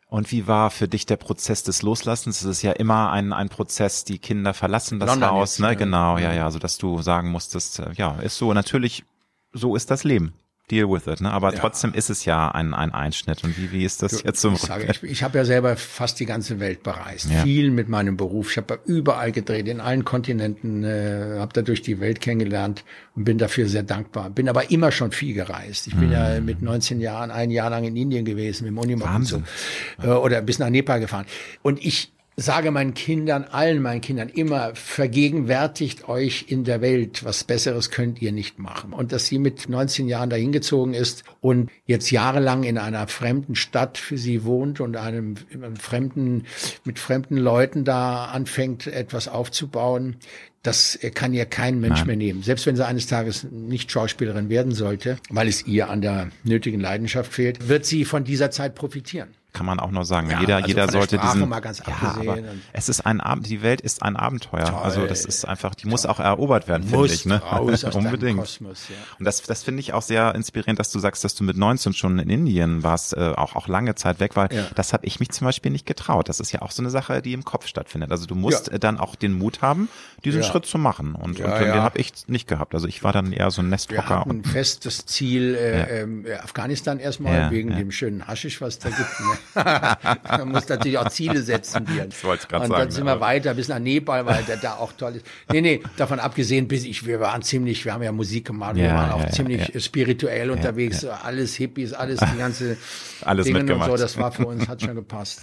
Und wie war für dich der Prozess des Loslassens? Es ist ja immer ein, ein Prozess, die Kinder verlassen das London Haus, jetzt, ne? ja. Genau, ja, ja, so dass du sagen musstest, äh, ja, ist so, natürlich, so ist das Leben. Deal with it, ne? Aber Ja. trotzdem ist es ja ein, ein Einschnitt. Und wie, wie ist das jetzt zum Ich sage, ich, ich habe ja selber fast die ganze Welt bereist, Ja. viel mit meinem Beruf. Ich habe überall gedreht, in allen Kontinenten, äh, habe dadurch die Welt kennengelernt und bin dafür sehr dankbar. Bin aber immer schon viel gereist. Ich bin ja mit 19 Jahren ein Jahr lang in Indien gewesen, mit dem Unimog und so, äh, oder bis nach Nepal gefahren. Und ich sage meinen Kindern, allen meinen Kindern immer, vergegenwärtigt euch in der Welt, was Besseres könnt ihr nicht machen. Und dass sie mit 19 Jahren dahin gezogen ist und jetzt jahrelang in einer fremden Stadt für sie wohnt und einem, einem fremden, mit fremden Leuten da anfängt, etwas aufzubauen, das kann ihr kein Mensch Nein. mehr nehmen. Selbst wenn sie eines Tages nicht Schauspielerin werden sollte, weil es ihr an der nötigen Leidenschaft fehlt, wird sie von dieser Zeit profitieren. Kann man auch nur sagen. Ja, jeder, also jeder sollte diesen. ja, aber es ist ein Abend. Die Welt ist ein Abenteuer. Toll. Also das ist einfach. Die muss auch erobert werden, finde ich. Ne? Unbedingt. Kosmos, ja. Und das, das finde ich auch sehr inspirierend, dass du sagst, dass du mit 19 schon in Indien warst, äh, auch auch lange Zeit weg, weil Ja. das habe ich mich zum Beispiel nicht getraut. Das ist ja auch so eine Sache, die im Kopf stattfindet. Also du musst äh, dann auch den Mut haben, diesen. Schritt zu machen. Und, und den habe ich nicht gehabt. Also ich war dann eher so ein Nesthocker. Und, festes Ziel, äh, ähm, Afghanistan erstmal, wegen dem schönen Haschisch, was da gibt. Ne? Man muss natürlich auch Ziele setzen. Die, das wollte ich gerade sagen. Und dann sind wir weiter bis nach Nepal, weil der da auch toll ist. Nee, nee, davon abgesehen, bis ich, wir waren ziemlich, wir haben ja Musik gemacht, ja, wir waren auch ja, ziemlich ja. spirituell unterwegs, alles Hippies, alles, die ganze alles Dinge mitgemacht. und so, das war für uns, hat schon gepasst.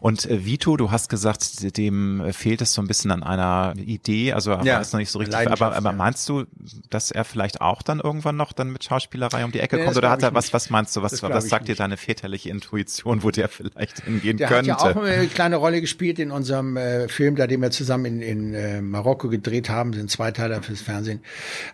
Und äh, Vito, du hast gesagt, dem fehlt es so ein bisschen an einer Idee, also er ja, ist noch nicht so richtig, aber, aber meinst du, dass er vielleicht auch dann irgendwann noch dann mit Schauspielerei um die Ecke nee, kommt oder hat er, was, was meinst du, was, was sagt dir deine väterliche Intuition, wo der vielleicht hingehen der könnte? Der hat ja auch eine kleine Rolle gespielt in unserem äh, Film, da den wir zusammen in, in äh, Marokko gedreht haben, sind zwei Teile fürs Fernsehen.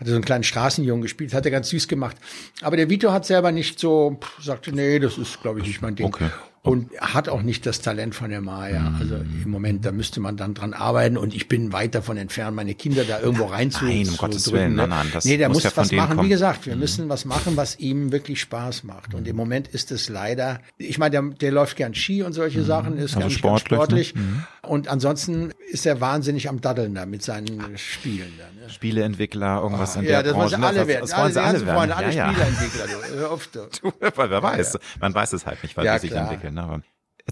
Hat so einen kleinen Straßenjungen gespielt, hat er ganz süß gemacht. Aber der Vito hat selber nicht so, pff, sagte, nee, das ist, glaube ich, nicht mein Ding. Okay und hat auch nicht das Talent von der Maya. Also im Moment, da müsste man dann dran arbeiten und ich bin weit davon entfernt, meine Kinder da irgendwo rein zu Nein, um Gottes Willen, ne? nein, nein, das nee, der muss, muss ja was machen. Kommen. Wie gesagt, wir mhm. müssen was machen, was ihm wirklich Spaß macht. Und im Moment ist es leider, ich meine, der, der läuft gern Ski und solche mhm. Sachen, ist also ganz sportlich. Ganz sportlich. Ne? Mhm. Und ansonsten ist er wahnsinnig am Daddeln da mit seinen Spielen. Da, ne? Spieleentwickler, irgendwas oh, in ja, der Branche. Ja, das wollen sie alle werden. Das wollen sie alle werden. Freunde, alle ja, Spieleentwickler. Du. Oft, du. Wer weiß, man weiß es halt nicht, weil ja, sie sich entwickeln. Aber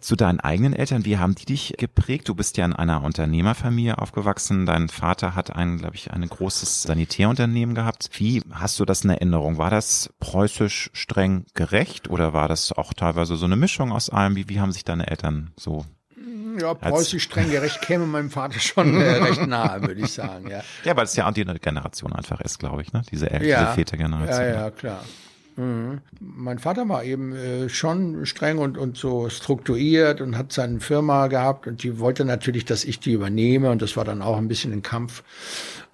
zu deinen eigenen Eltern, wie haben die dich geprägt? Du bist ja in einer Unternehmerfamilie aufgewachsen. Dein Vater hat ein, glaube ich, ein großes Sanitärunternehmen gehabt. Wie hast du das in Erinnerung? War das preußisch streng gerecht oder war das auch teilweise so eine Mischung aus allem? Wie, wie haben sich deine Eltern so ja, preußisch streng gerecht käme meinem Vater schon äh, recht nahe, würde ich sagen. Ja. ja, weil es ja auch die Generation einfach ist, glaube ich, ne? Diese, El ja, diese Vätergeneration. Ja, ja, klar. Mhm. Mein Vater war eben äh, schon streng und, und so strukturiert und hat seine Firma gehabt und die wollte natürlich, dass ich die übernehme und das war dann auch ein bisschen ein Kampf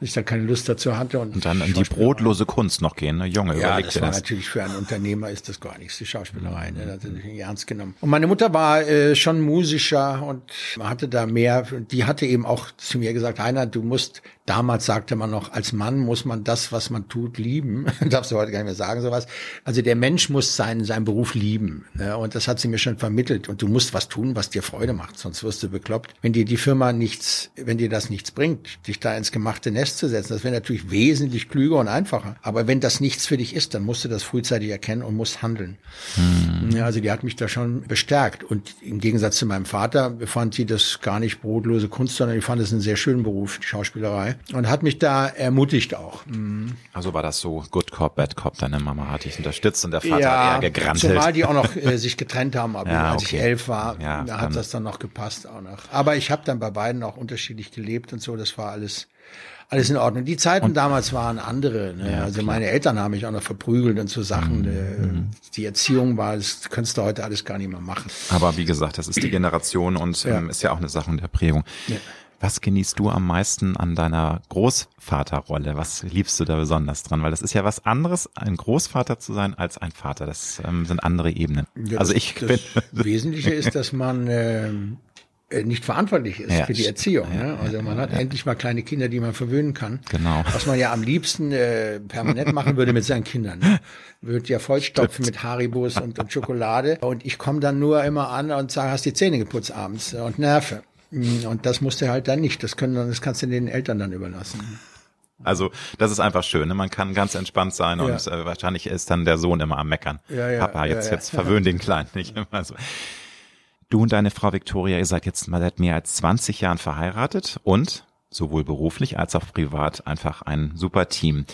ich da keine Lust dazu hatte. Und, und dann in die brotlose Kunst noch gehen, ne? Junge, ja, überleg das dir war das. natürlich für einen Unternehmer ist das gar nichts, die Schauspielerei, ne? das hat nicht ernst genommen. Und meine Mutter war äh, schon musischer und hatte da mehr, die hatte eben auch zu mir gesagt, Heiner, du musst, damals sagte man noch, als Mann muss man das, was man tut, lieben. Darfst du heute gar nicht mehr sagen, sowas. Also der Mensch muss seinen, seinen Beruf lieben. Ne? Und das hat sie mir schon vermittelt. Und du musst was tun, was dir Freude macht, sonst wirst du bekloppt. Wenn dir die Firma nichts, wenn dir das nichts bringt, dich da ins gemachte Nest festzusetzen. Das wäre natürlich wesentlich klüger und einfacher. Aber wenn das nichts für dich ist, dann musst du das frühzeitig erkennen und musst handeln. Mhm. Ja, also die hat mich da schon bestärkt. Und im Gegensatz zu meinem Vater fand sie das gar nicht brotlose Kunst, sondern ich fand es einen sehr schönen Beruf, die Schauspielerei. Und hat mich da ermutigt auch. Mhm. Also war das so Good Cop, Bad Cop, deine Mama hat dich unterstützt und der Vater ja, eher gegrantelt. Zumal die auch noch äh, sich getrennt haben, aber ja, als okay. ich elf war, ja, da hat das dann noch gepasst auch noch. Aber ich habe dann bei beiden auch unterschiedlich gelebt und so, das war alles alles in Ordnung. Die Zeiten und, damals waren andere. Ne? Ja, also klar. meine Eltern haben mich auch noch verprügelt und so Sachen. Mhm. Die Erziehung war, das könntest du heute alles gar nicht mehr machen. Aber wie gesagt, das ist die Generation und ja. Ähm, ist ja auch eine Sache der Prägung. Ja. Was genießt du am meisten an deiner Großvaterrolle? Was liebst du da besonders dran? Weil das ist ja was anderes, ein Großvater zu sein, als ein Vater. Das ähm, sind andere Ebenen. Ja, also ich das bin Wesentliche ist, dass man äh, äh, nicht verantwortlich ist ja, für die Erziehung. Ja, ne? Also man hat endlich mal kleine Kinder, die man verwöhnen kann. Genau. Was man ja am liebsten äh, permanent machen würde mit seinen Kindern. Ne? Würde ja vollstopfen mit Haribos und, und Schokolade. Und ich komme dann nur immer an und sage, hast die Zähne geputzt abends und nerve. Mm, und das musst du halt dann nicht. Das können das kannst du den Eltern dann überlassen. Also das ist einfach schön. Ne? Man kann ganz entspannt sein und äh, wahrscheinlich ist dann der Sohn immer am Meckern. Ja, ja, Papa, jetzt, jetzt verwöhn den Kleinen nicht immer so. Du und deine Frau Victoria, ihr seid jetzt mal seit mehr als 20 Jahren verheiratet und sowohl beruflich als auch privat einfach ein super Team.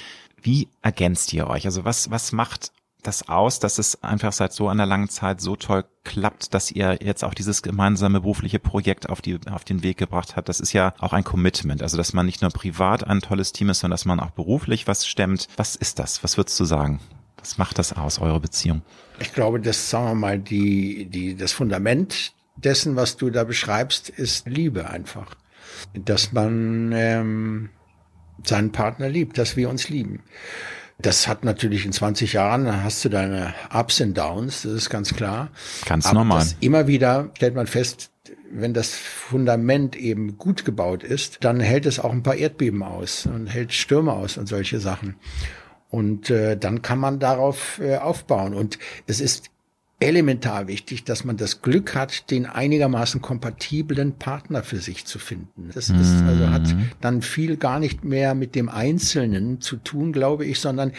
Wie ergänzt ihr euch? Also was, was macht das aus, dass es einfach seit so einer langen Zeit so toll klappt, dass ihr jetzt auch dieses gemeinsame berufliche Projekt auf, die, auf den Weg gebracht habt. Das ist ja auch ein Commitment. Also, dass man nicht nur privat ein tolles Team ist, sondern dass man auch beruflich was stemmt. Was ist das? Was würdest du sagen? Was macht das aus, eure Beziehung? Ich glaube, das, sagen wir mal, die, die, das Fundament dessen, was du da beschreibst, ist Liebe einfach. Dass man ähm, seinen Partner liebt, dass wir uns lieben. Das hat natürlich in 20 Jahren, da hast du deine Ups und Downs, das ist ganz klar. Ganz Aber normal. immer wieder stellt man fest, wenn das Fundament eben gut gebaut ist, dann hält es auch ein paar Erdbeben aus und hält Stürme aus und solche Sachen. Und äh, dann kann man darauf äh, aufbauen. Und es ist elementar wichtig, dass man das Glück hat, den einigermaßen kompatiblen Partner für sich zu finden. Das mhm. ist also hat dann viel gar nicht mehr mit dem Einzelnen zu tun, glaube ich, sondern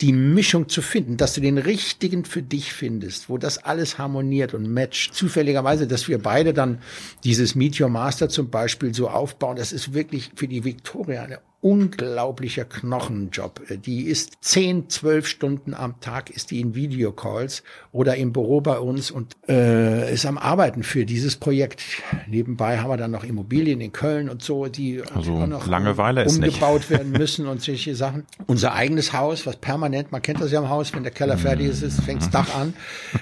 die Mischung zu finden, dass du den richtigen für dich findest, wo das alles harmoniert und matcht. Zufälligerweise, dass wir beide dann dieses Meet Your Master zum Beispiel so aufbauen, das ist wirklich für die Victoria eine unglaublicher Knochenjob. Die ist zehn, zwölf Stunden am Tag ist die in Videocalls oder im Büro bei uns und äh, ist am Arbeiten für dieses Projekt. Nebenbei haben wir dann noch Immobilien in Köln und so, die also noch Langeweile umgebaut werden müssen und solche Sachen. Unser eigenes Haus, was permanent, man kennt das ja im Haus, wenn der Keller fertig ist, ist fängt das Dach an.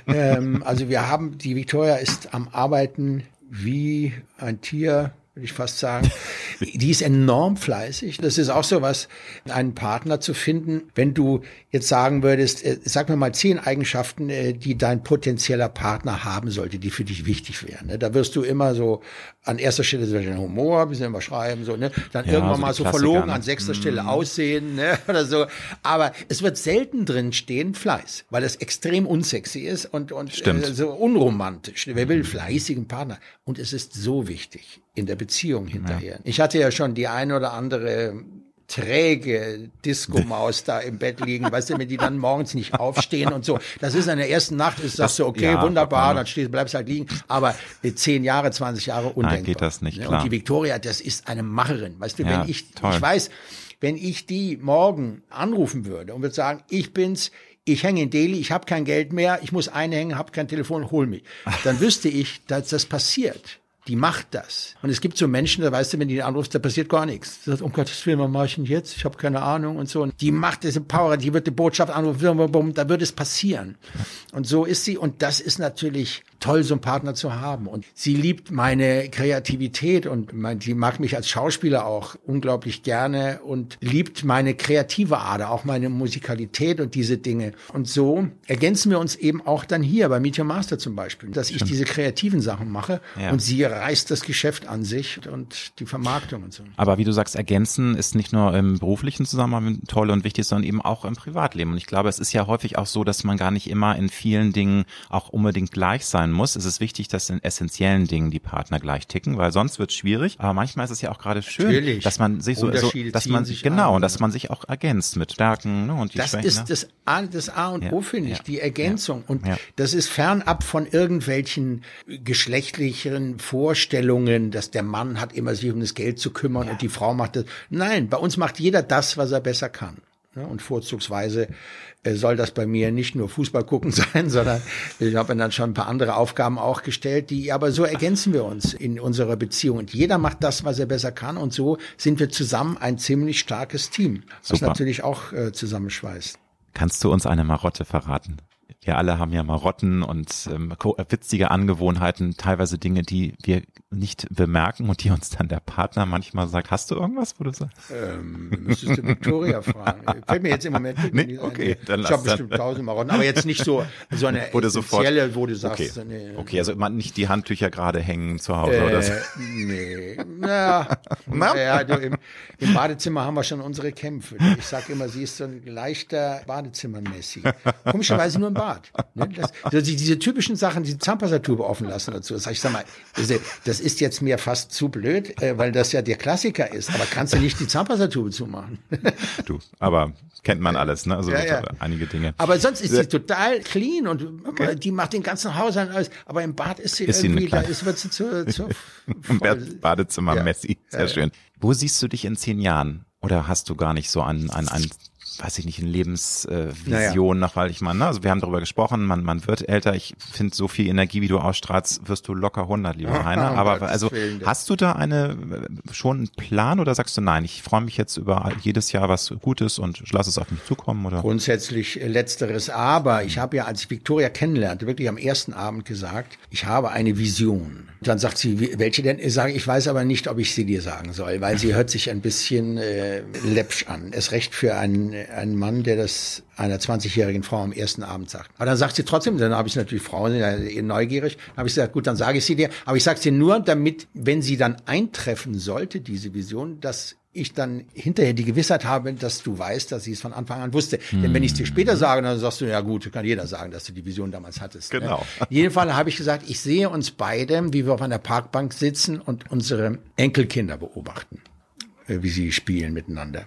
Ähm, also wir haben, die Victoria ist am Arbeiten wie ein Tier, würde ich fast sagen. Die ist enorm fleißig. Das ist auch so was, einen Partner zu finden. Wenn du jetzt sagen würdest, äh, sag mir mal zehn Eigenschaften, äh, die dein potenzieller Partner haben sollte, die für dich wichtig wären. Ne? Da wirst du immer so an erster Stelle den Humor, bisschen immer schreiben, so, ne? Dann Ja, irgendwann so mal so verlogen ne? an sechster Stelle aussehen, ne? Oder so. Aber es wird selten drin stehen Fleiß, weil es extrem unsexy ist und, und Stimmt. äh, so unromantisch. Wer will fleißigen Partner? Und es ist so wichtig in der Beziehung hinterher. Ich hatte ja schon die ein oder andere träge Disco-Maus da im Bett liegen, weißt du, wenn die dann morgens nicht aufstehen und so. Das ist in der ersten Nacht, ist das so, okay, ja, wunderbar, dann stehst, bleibst halt liegen. Aber zehn Jahre, 20 Jahre undenkbar. geht das nicht, klar. Und die Victoria, das ist eine Macherin. Weißt du, Ja, wenn ich, toll. ich weiß, wenn ich die morgen anrufen würde und würde sagen, ich bin's, ich hänge in Delhi, ich habe kein Geld mehr, ich muss einhängen, habe kein Telefon, hol mich. Dann wüsste ich, dass das passiert. Die macht das. Und es gibt so Menschen, da weißt du, wenn die anrufst, da passiert gar nichts. Die sagt, um Gottes Willen, was mache ich denn jetzt? Ich habe keine Ahnung und so. Und die macht diese Power, die wird die Botschaft anrufen, da wird es passieren. Und so ist sie. Und das ist natürlich toll, so einen Partner zu haben. Und sie liebt meine Kreativität und mein, sie mag mich als Schauspieler auch unglaublich gerne und liebt meine kreative Ader, auch meine Musikalität und diese Dinge. Und so ergänzen wir uns eben auch dann hier bei Meet Your Master zum Beispiel, dass ich diese kreativen Sachen mache Ja. und sie reißt das Geschäft an sich und die Vermarktung und so. Aber wie du sagst, ergänzen ist nicht nur im beruflichen Zusammenhang toll und wichtig, sondern eben auch im Privatleben. Und ich glaube, es ist ja häufig auch so, dass man gar nicht immer in vielen Dingen auch unbedingt gleich sein muss. Es ist wichtig, dass in essentiellen Dingen die Partner gleich ticken, weil sonst wird es schwierig. Aber manchmal ist es ja auch gerade schön, Natürlich. dass man sich so, so dass man sich genau an. und dass man sich auch ergänzt mit Stärken ne, und die Das Schwächen. ist ne? das A, das A und Ja, O, finde ich, ja, die Ergänzung. Und ja. das ist fernab von irgendwelchen geschlechtlichen Vorstellungen, dass der Mann hat immer sich um das Geld zu kümmern und die Frau macht das. Nein, bei uns macht jeder das, was er besser kann. Und vorzugsweise äh, soll das bei mir nicht nur Fußball gucken sein, sondern ich habe mir dann schon ein paar andere Aufgaben auch gestellt, die aber so ergänzen wir uns in unserer Beziehung. Und jeder macht das, was er besser kann. Und so sind wir zusammen ein ziemlich starkes Team, was Super. natürlich auch äh, zusammenschweißt. Kannst du uns eine Marotte verraten? Wir alle haben ja Marotten und ähm, ko- witzige Angewohnheiten, teilweise Dinge, die wir nicht bemerken und die uns dann der Partner manchmal sagt. Hast du irgendwas, wo du sagst? Ähm, müsstest du Victoria fragen. Fällt mir jetzt im Moment Nee, nicht okay, ein. dann Ich habe bestimmt tausend Marotten, aber jetzt nicht so, so eine sofort- essentielle, wo du sagst, Okay, nee, okay also man nicht die Handtücher gerade hängen zu Hause oder so. äh, nee, na, naja, du, im, im Badezimmer haben wir schon unsere Kämpfe. Ich sage immer, sie ist so ein leichter Badezimmer-Messi. Komischerweise nur im Bad. Ne? Das, also die- diese typischen Sachen, die Zahnpastatube offen lassen dazu. Das sag ich sag mal, das, ist jetzt mir fast zu blöd, äh, weil das ja der Klassiker ist. Aber kannst du nicht die Zahnpastatube zumachen? Du, aber kennt man alles, ne? Also Ja, ja. einige Dinge. Aber sonst ist sie total clean und die macht den ganzen Haushalt alles. Aber im Bad ist sie Ist sie irgendwie, da kleine- ist, wird sie zu, zu. Bad- Badezimmer Ja. Messi, sehr schön. Wo siehst du dich in zehn Jahren? Oder hast du gar nicht so ein, ein, ein weiß ich nicht, eine Lebensvision äh, nach, weil ich meine, ne, also wir haben darüber gesprochen, man, man wird älter, ich finde so viel Energie, wie du ausstrahlst, wirst du locker 100, lieber Heiner, um aber also hast du da eine, schon einen Plan oder sagst du nein, ich freue mich jetzt über jedes Jahr was Gutes und lass es auf mich zukommen oder? Grundsätzlich äh, letzteres, aber ich habe ja, als ich Victoria kennenlernte, wirklich am ersten Abend gesagt, ich habe eine Vision. Dann sagt sie, welche denn? Ich sage, ich weiß aber nicht, ob ich sie dir sagen soll, weil sie hört sich ein bisschen äh, läppsch an. Es recht für einen, einen Mann, der das einer 20-jährigen Frau am ersten Abend sagt. Aber dann sagt sie trotzdem, dann habe ich natürlich Frauen eh neugierig, dann habe ich gesagt, gut, dann sage ich sie dir. Aber ich sage sie nur, damit, wenn sie dann eintreffen sollte, diese Vision, dass ich dann hinterher die Gewissheit habe, dass du weißt, dass sie es von Anfang an wusste. Denn wenn ich es dir später sage, dann sagst du, ja gut, kann jeder sagen, dass du die Vision damals hattest. Genau. Ne? In jedem Fall habe ich gesagt, ich sehe uns beide, wie wir auf einer Parkbank sitzen und unsere Enkelkinder beobachten, äh, wie sie spielen miteinander.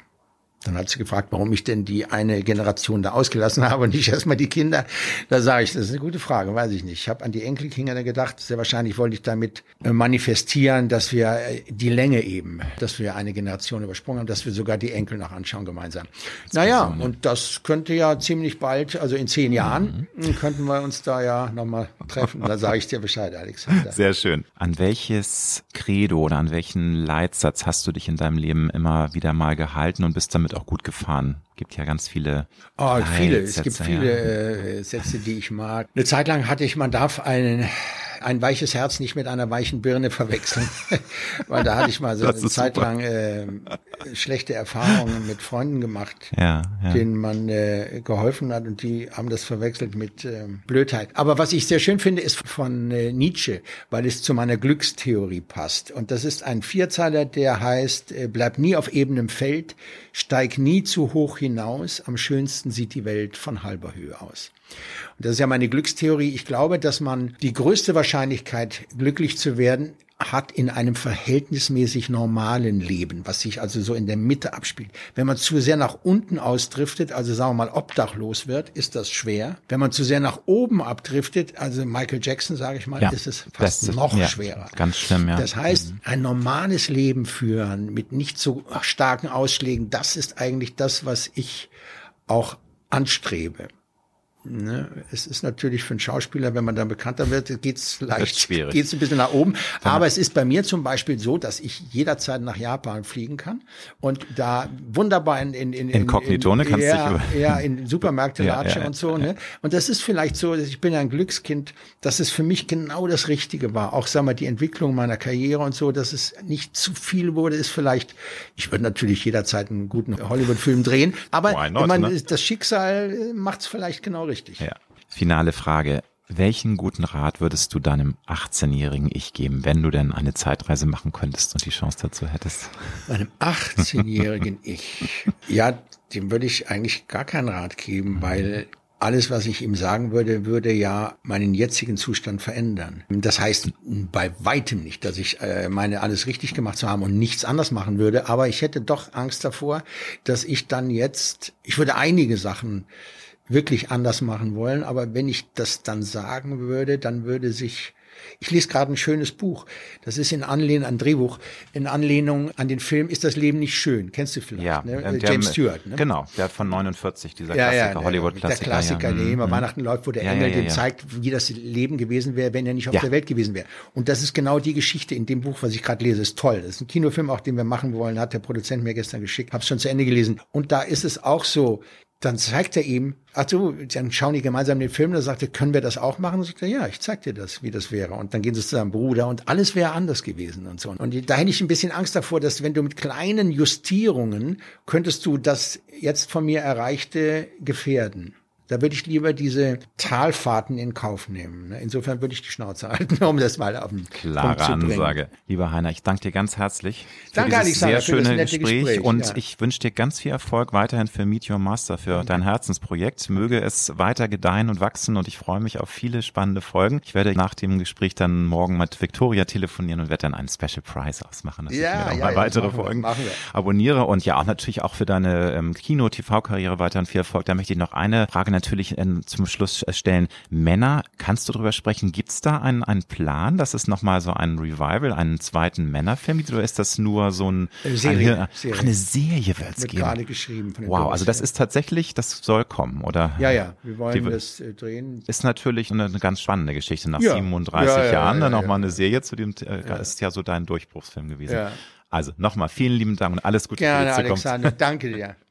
Dann hat sie gefragt, warum ich denn die eine Generation da ausgelassen habe und nicht erstmal die Kinder. Da sage ich, das ist eine gute Frage, weiß ich nicht. Ich habe an die Enkelkinder gedacht. Sehr wahrscheinlich wollte ich damit äh, manifestieren, dass wir äh, die Länge eben, dass wir eine Generation übersprungen haben, dass wir sogar die Enkel noch anschauen gemeinsam. Naja, und das könnte ja ziemlich bald, also in zehn Jahren, mhm. könnten wir uns da ja nochmal treffen. Da sage ich dir Bescheid, Alexander. Sehr schön. An welches Credo oder an welchen Leitsatz hast du dich in deinem Leben immer wieder mal gehalten und bist damit damit auch gut gefahren. Gibt ja ganz viele. Oh, viele. Es gibt viele äh, Sätze, die ich mag. Eine Zeit lang hatte ich, man darf einen ein weiches Herz nicht mit einer weichen Birne verwechseln. Weil da hatte ich mal so eine Zeit lang äh, schlechte Erfahrungen mit Freunden gemacht, ja, ja. denen man äh, geholfen hat und die haben das verwechselt mit äh, Blödheit. Aber was ich sehr schön finde, ist von äh, Nietzsche, weil es zu meiner Glückstheorie passt. Und das ist ein Vierzeiler, der heißt, äh, bleib nie auf ebenem Feld, steig nie zu hoch hinaus, am schönsten sieht die Welt von halber Höhe aus. Und das ist ja meine Glückstheorie. Ich glaube, dass man die größte Wahrscheinlichkeit, glücklich zu werden, hat in einem verhältnismäßig normalen Leben, was sich also so in der Mitte abspielt. Wenn man zu sehr nach unten ausdriftet, also sagen wir mal obdachlos wird, ist das schwer. Wenn man zu sehr nach oben abdriftet, also Michael Jackson, sage ich mal, ja, ist es fast ist, noch ja, schwerer. Ganz schlimm, ja. Das heißt, mhm. ein normales Leben führen mit nicht so starken Ausschlägen, das ist eigentlich das, was ich auch anstrebe. Ne? Es ist natürlich für einen Schauspieler, wenn man dann bekannter wird, geht's leicht, geht's ein bisschen nach oben. Aber es ist bei mir zum Beispiel so, dass ich jederzeit nach Japan fliegen kann und da wunderbar in in in, in Inkognitone kannst ja, du ja in Supermärkte ja, latsche ja, und so. Ne? Und das ist vielleicht so, ich bin ja ein Glückskind, dass es für mich genau das Richtige war. Auch sag mal die Entwicklung meiner Karriere und so, dass es nicht zu viel wurde, ist vielleicht. Ich würde natürlich jederzeit einen guten Hollywood-Film drehen, aber not, man, ne? das Schicksal macht es vielleicht genau richtig. Ja. Finale Frage. Welchen guten Rat würdest du deinem 18-jährigen Ich geben, wenn du denn eine Zeitreise machen könntest und die Chance dazu hättest? Meinem 18-jährigen Ich. Ja, dem würde ich eigentlich gar keinen Rat geben, weil alles, was ich ihm sagen würde, würde ja meinen jetzigen Zustand verändern. Das heißt bei weitem nicht, dass ich äh, meine alles richtig gemacht zu haben und nichts anders machen würde, aber ich hätte doch Angst davor, dass ich dann jetzt, ich würde einige Sachen wirklich anders machen wollen. Aber wenn ich das dann sagen würde, dann würde sich ich lese gerade ein schönes Buch. Das ist in Anlehnung an Drehbuch, in Anlehnung an den Film Ist das Leben nicht schön? Kennst du vielleicht? Ja, ne? James Stewart. Ne? Genau, der von 49, dieser ja, Klassiker, ja, Hollywood-Klassiker. Der Klassiker, ja. der immer mhm. Weihnachten läuft, wo der ja, Engel dem zeigt, wie das Leben gewesen wäre, wenn er nicht auf der Welt gewesen wäre. Und das ist genau die Geschichte in dem Buch, was ich gerade lese. Ist toll. Das ist ein Kinofilm, auch den wir machen wollen, hat der Produzent mir gestern geschickt. Hab's schon zu Ende gelesen. Und da ist es auch so, dann zeigt er ihm, ach so, dann schauen die gemeinsam den Film, dann sagt er, können wir das auch machen? Und sagt er, ja, ich zeig dir das, wie das wäre. Und dann gehen sie zu seinem Bruder und alles wäre anders gewesen und so. Und da hätte ich ein bisschen Angst davor, dass wenn du mit kleinen Justierungen könntest du das jetzt von mir erreichte gefährden. Da würde ich lieber diese Talfahrten in Kauf nehmen. Ne? Insofern würde ich die Schnauze halten, um das mal auf den Klare Punkt zu bringen. Ansage. Lieber Heiner, ich danke dir ganz herzlich für danke, dieses sehr schöne Gespräch, Gespräch, und ja. ich wünsche dir ganz viel Erfolg weiterhin für Meet Your Master, für danke. dein Herzensprojekt. Möge es weiter gedeihen und wachsen und ich freue mich auf viele spannende Folgen. Ich werde nach dem Gespräch dann morgen mit Victoria telefonieren und werde dann einen Special Prize ausmachen, dass ja, ich mir auch ja, mal weitere Folgen abonniere und ja auch natürlich auch für deine ähm, Kino-TV-Karriere weiterhin viel Erfolg. Da möchte ich noch eine Frage natürlich äh, zum Schluss stellen. Männer, kannst du darüber sprechen? Gibt es da einen, einen Plan, dass es nochmal so ein Revival, einen zweiten Männerfilm gibt? Oder ist das nur so ein, Serie, eine, Serie. Eine Serie wird es geben? gerade geschrieben. Von wow, also das ist tatsächlich, das soll kommen, oder? Ja, ja, wir wollen die, das äh, drehen. Ist natürlich eine, eine, ganz spannende Geschichte. Nach ja. 37 ja, ja, Jahren dann nochmal eine Serie zu dem, äh, ist ja so dein Durchbruchsfilm gewesen. Also nochmal vielen lieben Dank und alles Gute Gerne, für die Zukunft. Alexander, danke dir.